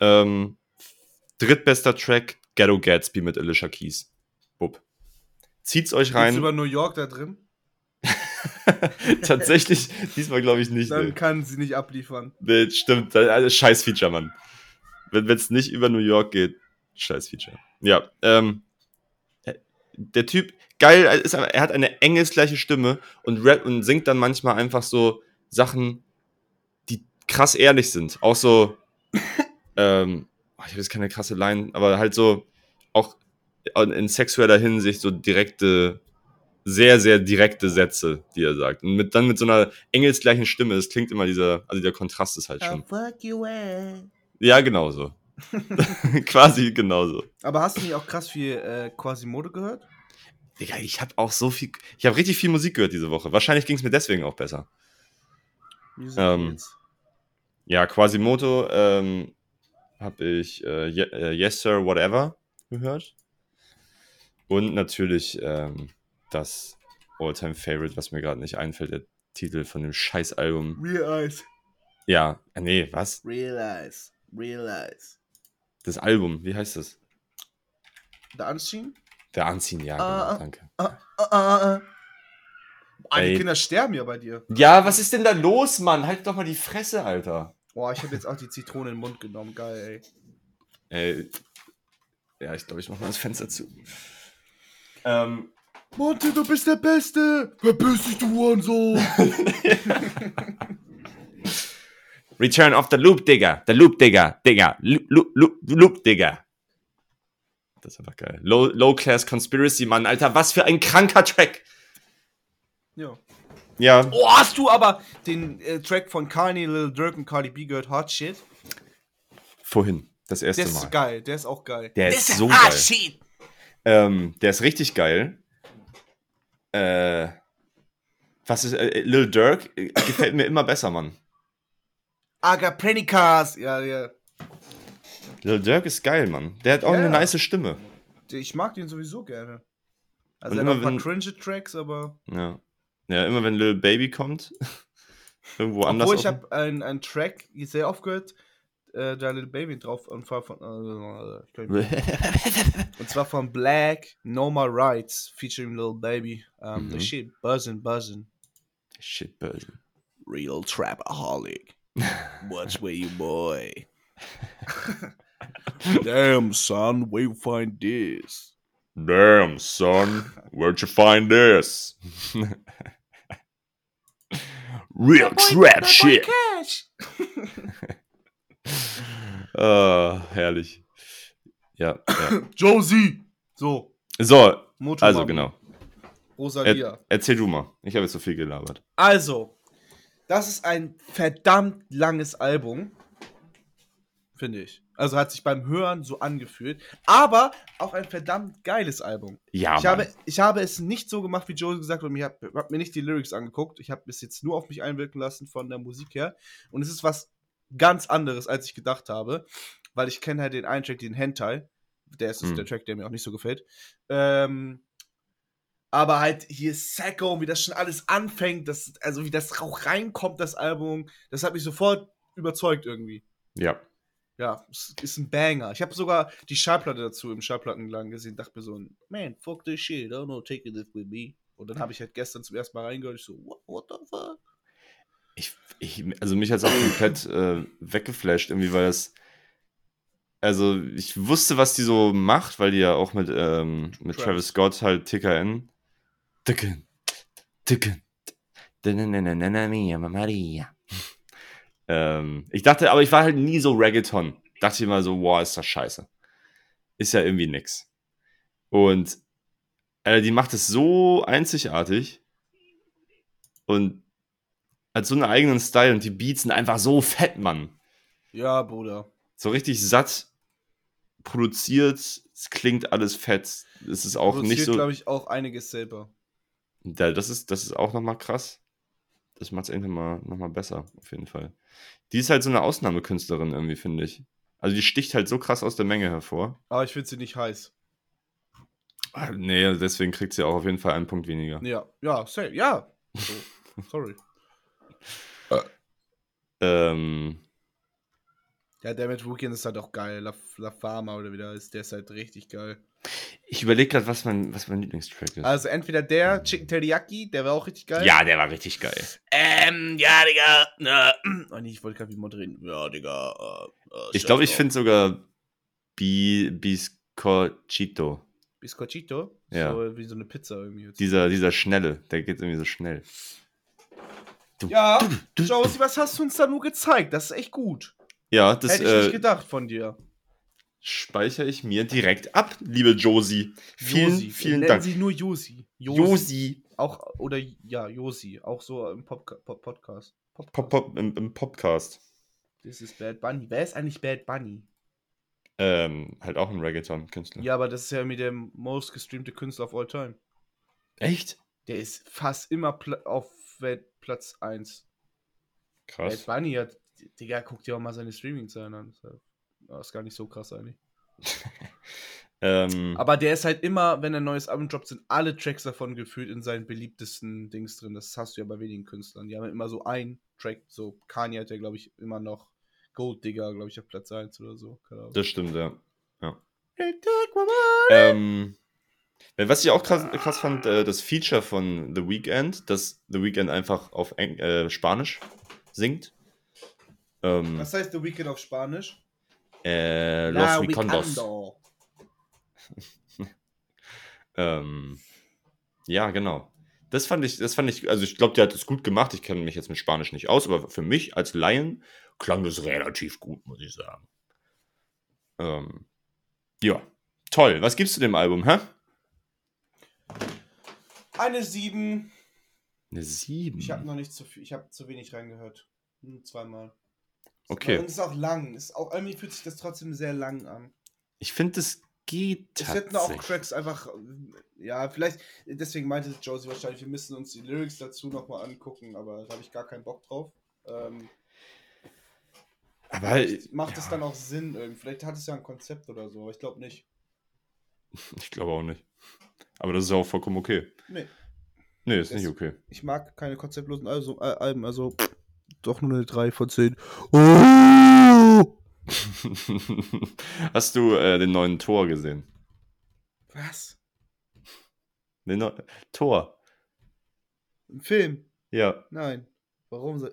Ähm, drittbester Track, Ghetto Gatsby mit Alicia Keys. Bub. Zieht's euch Rein. rein. über New York da drin? *laughs* Tatsächlich, diesmal glaube ich nicht. Dann Nee. kann sie nicht abliefern. Nee, stimmt, also scheiß Feature, Mann. Wenn es nicht über New York geht, scheiß Feature. Ja, ähm, der Typ, geil, ist, er hat eine engelsgleiche Stimme und rap und singt dann manchmal einfach so Sachen, die krass ehrlich sind. Auch so, ähm, oh, ich habe jetzt keine krasse Line, aber halt so, auch in sexueller Hinsicht so direkte, sehr, sehr direkte Sätze, die er sagt. Und mit, dann mit so einer engelsgleichen Stimme, das klingt immer dieser, also der Kontrast ist halt schon. fuck you eh. Ja, genauso. *laughs* *laughs* Quasi genauso. Aber hast du nicht auch krass viel äh, Quasimodo gehört? Digga, ich habe auch so viel, ich habe richtig viel Musik gehört diese Woche. Wahrscheinlich ging es mir deswegen auch besser. Wie sind Ähm, jetzt? Ja, Quasimoto ähm, habe ich äh, äh, Yes Sir Whatever gehört. Und natürlich ähm, das Alltime Favorite, was mir gerade nicht einfällt, der Titel von dem Scheißalbum. Realize. Ja, äh, nee, was? Realize. Realize. Das Album, wie heißt das? Da anziehen? Der Anziehen, ja, Ah, genau, ah. danke. Ah, ah, ah, ah. Ah, die Ey. Kinder sterben ja bei dir. Ja, was ist denn da los, Mann? Halt doch mal die Fresse, Alter. Boah, ich habe jetzt auch die Zitrone in den Mund genommen. Geil, ey. Ey, ja, ich glaube, ich mache mal das Fenster zu. Ähm, Monte, du bist der Beste! Verpiss dich, du Hurensohn! *laughs* *laughs* Return of the Loop Digger. The Loop Digger. Digger. Loop, Loop, Loop, Loop Digger. Das ist einfach geil. Low, Low Class Conspiracy, Mann. Alter, was für ein kranker Track. ja. Ja, Oh, hast du aber den äh, Track von Kanye, Lil Durk und Cardi B gehört? Hot Shit? vorhin. Das erste Der ist Mal. geil, der ist auch geil. Der ist so Hot geil. Shit! Ähm, der ist richtig geil. Äh, was ist, äh, Lil Durk äh, gefällt mir immer besser, Mann. Agaprenikas! Ja, ja. Lil Durk ist geil, Mann. Der hat auch Ja, eine ja. nice Stimme. Ich mag den sowieso gerne. Also Und er hat immer ein paar wenn- cringe Tracks, aber. Ja. Ja, immer wenn Lil Baby kommt, *laughs* irgendwo anders. Obwohl ich habe einen, Track sehr oft gehört, äh, da Little Baby drauf und zwar von, äh, und zwar von Black No More Rights featuring Little Baby. Um, The Mhm. shit buzzing buzzing. Shit, böse. Real trapaholic. What's with you, boy? Damn, son, where you find this? Damn, son, where'd you find this? Real trap shit. Cash. *laughs* Ah, herrlich. Ja, ja. *coughs* Josie. So, So, Motor also genau. Rosalia. Er, erzähl du mal. Ich habe jetzt so viel gelabert. Also, das ist ein verdammt langes Album. Finde ich. Also hat sich beim Hören so angefühlt. Aber auch ein verdammt geiles Album. Ja, ich, habe, ich habe es nicht so gemacht, wie Joe gesagt hat. und Ich habe hab mir nicht die Lyrics angeguckt. Ich habe es jetzt nur auf mich einwirken lassen von der Musik her. Und es ist was ganz anderes, als ich gedacht habe. Weil ich kenne halt den einen Track, den Hentai. Der ist Hm. der Track, der mir auch nicht so gefällt. Ähm, aber halt hier Sacco, wie das schon alles anfängt, das, also wie das auch reinkommt, das Album, das hat mich sofort überzeugt irgendwie. Ja. Ja, ist ein Banger. Ich habe sogar die Schallplatte dazu im Schallplattenladen gesehen, dachte mir so, man, fuck this shit, I don't know, take it with me. Und dann habe ich halt gestern zum ersten Mal reingehört, ich so, what, what the fuck? Ich, ich, also mich hat es auch komplett äh, weggeflasht, irgendwie, weil das. Also, ich wusste, was die so macht, weil die ja auch mit, ähm, mit Travis. Travis Scott halt TKN. Ticken. Dananana, mia, Maria. ähm, ich dachte, aber ich war halt nie so Reggaeton. Dachte ich immer so, wow, ist das scheiße. Ist ja irgendwie nix. Und äh, die macht es so einzigartig und hat so einen eigenen Style und die Beats sind einfach so fett, Mann. Ja, Bruder. So richtig satt produziert, es klingt alles fett. Es ist auch nicht so. glaube ich, auch einiges selber. Ja, das ist, das ist auch nochmal krass. Das macht es irgendwann mal nochmal besser, auf jeden Fall. Die ist halt so eine Ausnahmekünstlerin irgendwie, finde ich. Also die sticht halt so krass aus der Menge hervor. Aber ich finde sie nicht heiß. Ah, Nee, deswegen kriegt sie auch auf jeden Fall einen Punkt weniger. Ja, ja, safe, ja. So, *laughs* sorry. Ähm, Ja, der mit ist halt auch geil. La, La Fama oder wie der ist, der ist halt richtig geil. Ich überlege gerade, was mein, was mein Lieblingstrack ist. Also entweder der Chicken Teriyaki, der war auch richtig geil. ja, der war richtig geil. Ähm, ja, Digga. Äh, oh nee, ich wollte gerade wie moderieren. Ja, Digga. Äh, äh, Ich glaube, ich finde sogar Bi Biscochito. Biscochito. Ja. So wie so eine Pizza irgendwie. Jetzt. Dieser, dieser schnelle, der geht irgendwie so schnell. Du, ja, du- Josie, was hast du uns da nur gezeigt? Das ist echt gut. Ja, das Hätte ich nicht äh, gedacht von dir. Speichere ich mir direkt ab, liebe Josie. Vielen, Josi. vielen Nennen Dank. sie nur Josi. Josi. Auch, oder ja, Josi. Auch so im Pop Pop Podcast. Podcast. Pop, Pop, im, im Podcast. Das ist Bad Bunny. Wer ist eigentlich Bad Bunny? Ähm, halt auch ein Reggaeton-Künstler. Ja, aber das ist ja irgendwie der most gestreamte Künstler of all time. Echt? Der ist fast immer auf Weltplatz 1. Bad Krass. Bunny hat, Digga, guck dir auch mal seine Streaming-Zahlen an. Das ja- Das ist gar nicht so krass eigentlich. *laughs* Ähm, Aber der ist halt immer, wenn er ein neues Album droppt, sind alle Tracks davon gefühlt in seinen beliebtesten Dings drin. Das hast du ja bei wenigen Künstlern. Die haben immer so einen Track. So Kanye hat ja, glaube ich, immer noch Gold Digger, glaube ich, auf Platz 1 oder so. Das stimmt, ja. Money. Ähm, was ich auch krass, krass fand, äh, das Feature von The Weeknd, dass The Weeknd einfach auf Eng äh, Spanisch singt. Ähm, Was heißt The Weekend auf Spanisch? Äh, Los La. Weekando. *laughs* Ähm, Ja, genau. Das fand ich, das fand ich, also ich glaube, der hat es gut gemacht. Ich kenne mich jetzt mit Spanisch nicht aus, aber für mich als Laien klang das relativ gut, muss ich sagen. Ähm, ja, toll. Was gibst du dem Album, hä? Eine 7. Eine 7. Ich habe noch nicht zu viel, ich habe zu wenig reingehört. Hm, zweimal. Okay. Und es ist auch lang. Ist auch, irgendwie fühlt sich das trotzdem sehr lang an. Ich finde, es geht Es hätten auch. Tracks einfach, äh, ja, vielleicht, deswegen meinte Josie wahrscheinlich, wir müssen uns die Lyrics dazu nochmal angucken, aber da habe ich gar keinen Bock drauf. Ähm, Aber macht es ja, dann auch Sinn irgendwie. Vielleicht hat es ja ein Konzept oder so, aber ich glaube nicht. *laughs* ich glaube auch nicht. Aber das ist auch vollkommen okay. Nee. Nee, ist Es- nicht okay. Ich mag keine konzeptlosen Alben, also doch nur eine 3 von 10. Oh! *laughs* Hast du äh, den neuen Tor gesehen? Was? Den neu Tor. Ein Film? Ja. Nein. Warum so?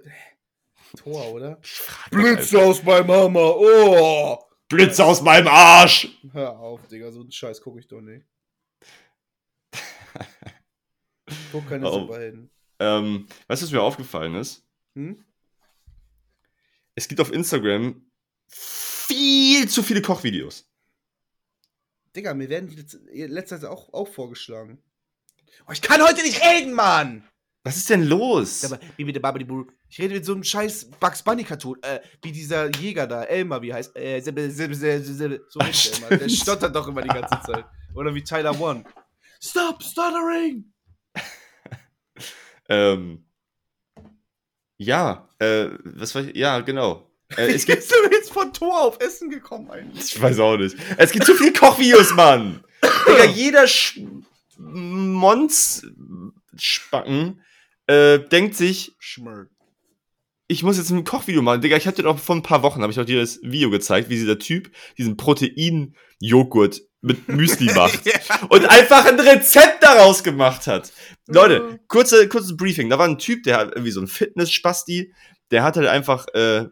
Tor, oder? Einfach. aus meinem Hammer! Oh! Blitze aus meinem Arsch! Hör auf, Digga, so einen Scheiß gucke ich doch nicht. Ich *laughs* guck keine Oh. Superhelden. Ähm, weißt du, was mir aufgefallen ist? Hm? Es gibt auf Instagram viel zu viele Kochvideos. Digga, mir werden die letz- letzte Zeit auch, auch vorgeschlagen. Oh, ich kann heute nicht reden, Mann! Was ist denn los? Wie mit der Babidi-Boo. Ich rede mit so einem scheiß Bugs Bunny-Cartoon. Äh, wie dieser Jäger da, Elmer, wie heißt. Äh, sibbe, sibbe, sibbe. So Ah, der immer. Der stottert doch immer die ganze Zeit. Oder wie Tyler One. Stop stuttering! *laughs* Ähm, ja, äh, was war ich? Ja, genau. Äh, es gibt, bist du jetzt von Tor auf Essen gekommen eigentlich? ich weiß auch nicht. Es gibt zu viele Kochvideos, Mann. Digga, jeder Sch Mons Spacken äh, denkt sich, Schmört. ich muss jetzt ein Kochvideo machen. Digga, ich hatte doch vor ein paar Wochen, habe ich auch dir das Video gezeigt, wie dieser Typ diesen Protein-Joghurt mit Müsli macht. *laughs* und einfach ein Rezept daraus gemacht hat. Leute, kurze, kurzes Briefing. Da war ein Typ, der hat irgendwie so ein Fitness-Spasti, der hat halt einfach äh,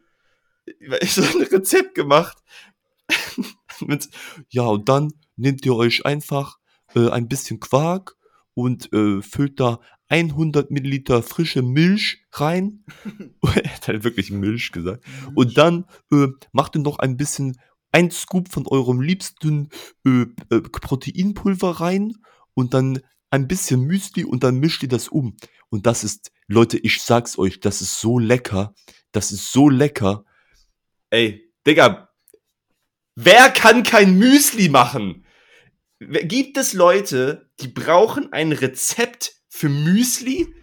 *laughs* so ein Rezept gemacht. *laughs* mit, ja, und dann nehmt ihr euch einfach äh, ein bisschen Quark und äh, füllt da 100 Milliliter frische Milch rein. er hat halt wirklich Milch gesagt. Und dann äh, macht ihr noch ein bisschen, ein Scoop von eurem liebsten äh, äh, Proteinpulver rein und dann ein bisschen Müsli und dann mischt ihr das um. Und das ist, Leute, ich sag's euch, das ist so lecker. Das ist so lecker. Ey, Digga, wer kann kein Müsli machen? Gibt es Leute, die brauchen ein Rezept für Müsli?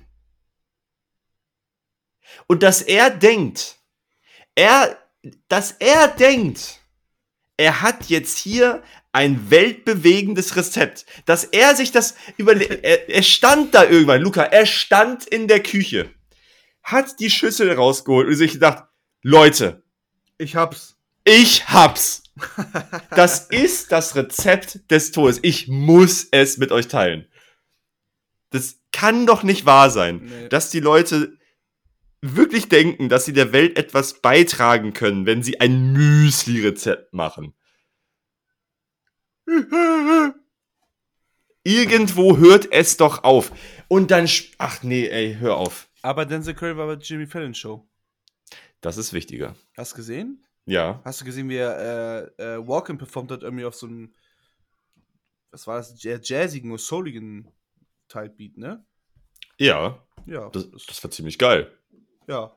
Und dass er denkt, er, dass er denkt, er hat jetzt hier ein weltbewegendes Rezept, dass er sich das überlegt, er, er stand da irgendwann, Luca, er stand in der Küche, hat die Schüssel rausgeholt und sich gedacht, Leute, Ich hab's. ich hab's. Das *laughs* ist das Rezept des Todes. Ich muss es mit euch teilen. Das kann doch nicht wahr sein, Nee. dass die Leute wirklich denken, dass sie der Welt etwas beitragen können, wenn sie ein Müsli-Rezept machen. *laughs* Irgendwo hört es doch auf. Und dann. Ach nee, ey, hör auf. Aber Denzel Curry war bei Jimmy Fallon Show. Das ist wichtiger. Hast du gesehen? Ja. Hast du gesehen, wie er äh, äh, Walken performt hat, irgendwie auf so einem, was war das, jazzigen oder souligen Type-Beat, ne? Ja. Ja. Das, das war ziemlich geil. Ja.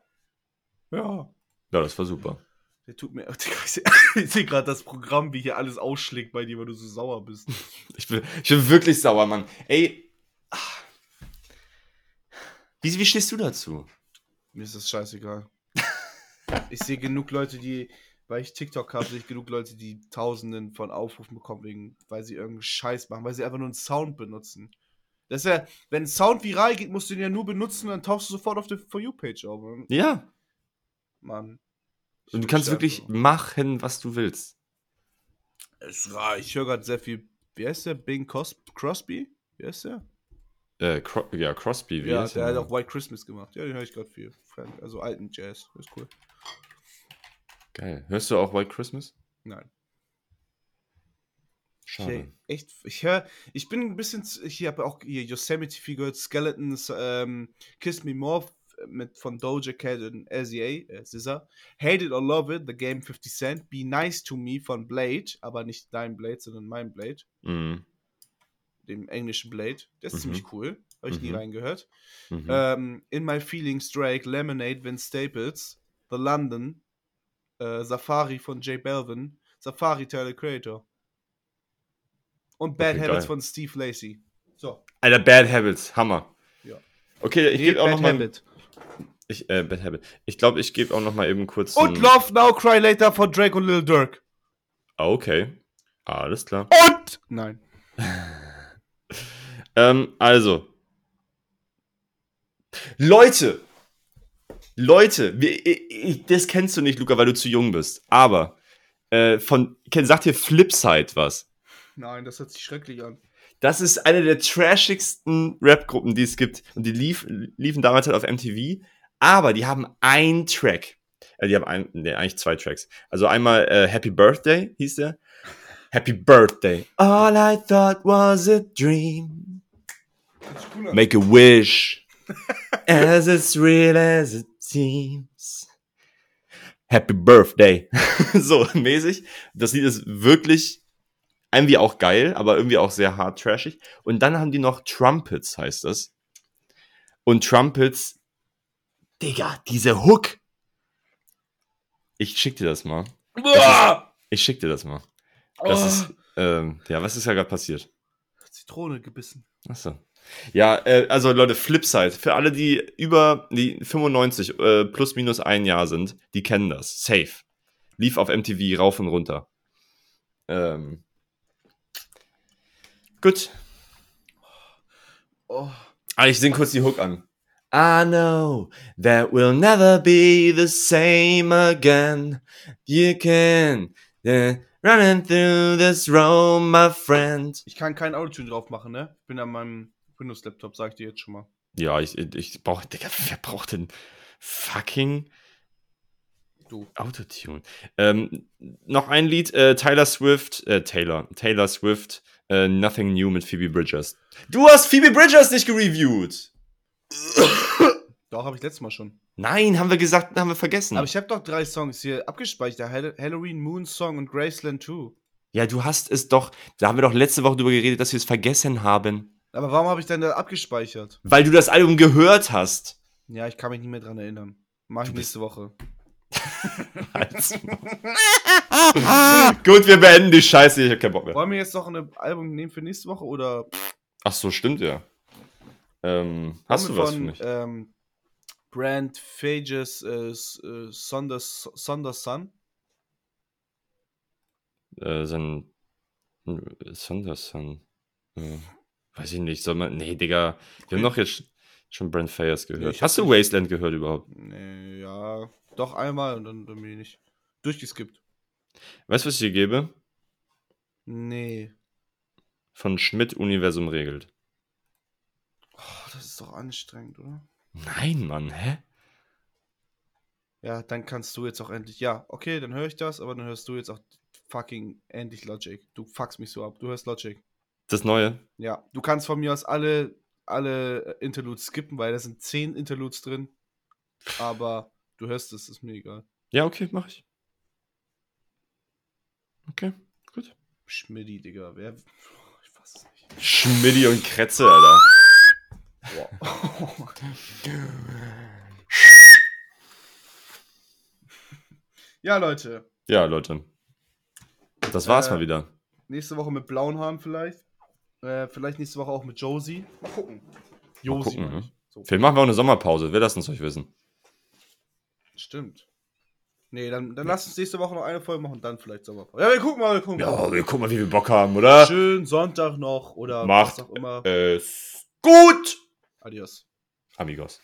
Ja. Ja, das war super. Der tut mir. *laughs* Ich sehe *laughs* gerade das Programm, wie hier alles ausschlägt bei dir, weil du so sauer bist. Ich bin, ich bin wirklich sauer, Mann. Ey. Wie, wie stehst du dazu? Mir ist das scheißegal. *laughs* ich sehe genug Leute, die, weil ich TikTok habe, sehe ich genug Leute, die Tausenden von Aufrufen bekommen, wegen, weil sie irgendeinen Scheiß machen, weil sie einfach nur einen Sound benutzen. Das ist ja, wenn Sound viral geht, musst du ihn ja nur benutzen, dann tauchst du sofort auf der For You-Page auf. Ja. Mann. Und du kannst wirklich machen, was du willst. Es war, ich höre gerade sehr viel. Wie heißt der? Bing Cos Crosby? Wie heißt der? Äh, Cro ja, Crosby, wie ja, heißt der der hat auch White Christmas gemacht. Ja, den höre ich gerade viel. Also alten Jazz. Das ist cool. Geil. Hörst du auch White Christmas? Nein. Schade. Ich, echt, ich höre, ich bin ein bisschen, ich habe auch hier Yosemite viel gehört, Skeletons, ähm, Kiss Me More mit von Doja Cat und SZA, äh, SZA. Hate It or Love It, The Game 50 Cent. Be Nice to Me von Blade, aber nicht dein Blade, sondern mein Blade, Mhm. dem englischen Blade. Der ist Mhm. ziemlich cool, habe ich nie Mhm. reingehört. Mhm. Ähm, In My Feelings, Drake, Lemonade, Vince Staples, The London, äh, Safari von J Balvin, Safari Tyler Creator. Und Bad Okay, Habits geil. von Steve Lacey. So. Alter, Bad Habits, Hammer. Ja. Okay, ich Nee, gebe auch Bad noch mal. Habit. Ich, äh, Bad Habit. Ich glaube, ich gebe auch noch mal eben kurz. Und Love Now, Cry Later von Drake und Lil Durk. Ah, Okay. Alles klar. Und! Nein. *laughs* Ähm, also. Leute! Leute, wir, ich, ich, das kennst du nicht, Luca, weil du zu jung bist. Aber äh, von, sagt dir Flipside was? Nein, das hört sich schrecklich an. Das ist eine der trashigsten Rap-Gruppen, die es gibt. Und die lief, liefen damals halt auf MTV. Aber die haben einen Track. Äh, die haben ein, nee, eigentlich zwei Tracks. Also einmal äh, Happy Birthday hieß der. Happy Birthday. All I thought was a dream. Cool. Make a wish. *laughs* as it's real as it seems. Happy Birthday. *laughs* so mäßig. Das Lied ist wirklich irgendwie auch geil, aber irgendwie auch sehr hart trashig. Und dann haben die noch Trumpets, heißt das. Und Trumpets, Digga, diese Hook. Ich schick dir das mal. Uah! Ich schick dir das mal. Das Oh. ist, ähm, ja, was ist ja gerade passiert? Zitrone gebissen. Achso. Ja, äh, also Leute, Flipside. Für alle, die über die 95 äh, plus minus ein Jahr sind, die kennen das. Safe. Lief auf MTV rauf und runter. Ähm. Gut. Oh. Ah, ich sing kurz die Hook an. I know that we'll never be the same again. You can uh, running through this road, my friend. Ich kann kein Autotune drauf machen, ne? Ich bin an meinem Windows-Laptop, sag ich dir jetzt schon mal. Ja, ich, ich brauche, Digga, wer braucht denn fucking Du. Autotune? Ähm, noch ein Lied, äh, Tyler Swift, äh, Taylor, Taylor Swift, äh, Nothing New mit Phoebe Bridgers. Du hast Phoebe Bridgers nicht gereviewt! *laughs* Doch, habe ich letztes Mal schon. Nein, haben wir gesagt, haben wir vergessen. Aber ich habe doch drei Songs hier abgespeichert. Hall Halloween Moon Song und Graceland 2. ja, du hast es doch, da haben wir doch letzte Woche drüber geredet, dass wir es vergessen haben. Aber warum habe ich denn da abgespeichert? Weil du das Album gehört hast. Ja, ich kann mich nicht mehr dran erinnern. Mach ich nächste Woche. *laughs* Gut, wir beenden die Scheiße, ich hab keinen Bock mehr. Wollen wir jetzt noch ein Album nehmen für nächste Woche oder Ach so, stimmt ja. Ähm, hast du was für von, mich? Ähm, Brand Fages äh, äh, Sonder, Sonder Sun? Äh, sein äh, Sanderson. Äh, weiß ich nicht, soll man. Nee, Digga. Wir haben doch jetzt schon Brent Fayers gehört. Nee, Hast du Wasteland gehört überhaupt? Nee, ja, doch einmal und dann, ich nicht durchgeskippt. Weißt du, was ich dir gebe? Nee. Von Schmidt Universum regelt. Oh, das ist doch anstrengend, oder? Nein, Mann, hä? Ja, dann kannst du jetzt auch endlich. Ja, okay, dann höre ich das, aber dann hörst du jetzt auch fucking endlich Logic. Du fuckst mich so ab. Du hörst Logic. Das Neue? Ja, du kannst von mir aus alle, alle Interludes skippen, weil da sind zehn Interludes drin. Aber du hörst es, ist mir egal. Ja, okay, mach ich. Okay, gut. Schmidti, Digga. Wer. Ich weiß es nicht. Schmidti und Kretze, Alter. Boah. *laughs* ja, Leute. Ja, Leute. Das war's Äh, mal wieder. Nächste Woche mit blauen Haaren vielleicht. Äh, vielleicht nächste Woche auch mit Josie. Mal gucken. Josie, gucken, meine ne? ich. So. Vielleicht machen wir auch eine Sommerpause. Wir lassen es euch wissen. Stimmt. Nee, dann, dann lass uns nächste Woche noch eine Folge machen, dann vielleicht Sommerpause. Ja, wir gucken mal, wir gucken mal. Ja, wir gucken mal, wie wir Bock haben, oder? Schönen Sonntag noch oder Macht was auch immer. Es gut! Adios. Amigos.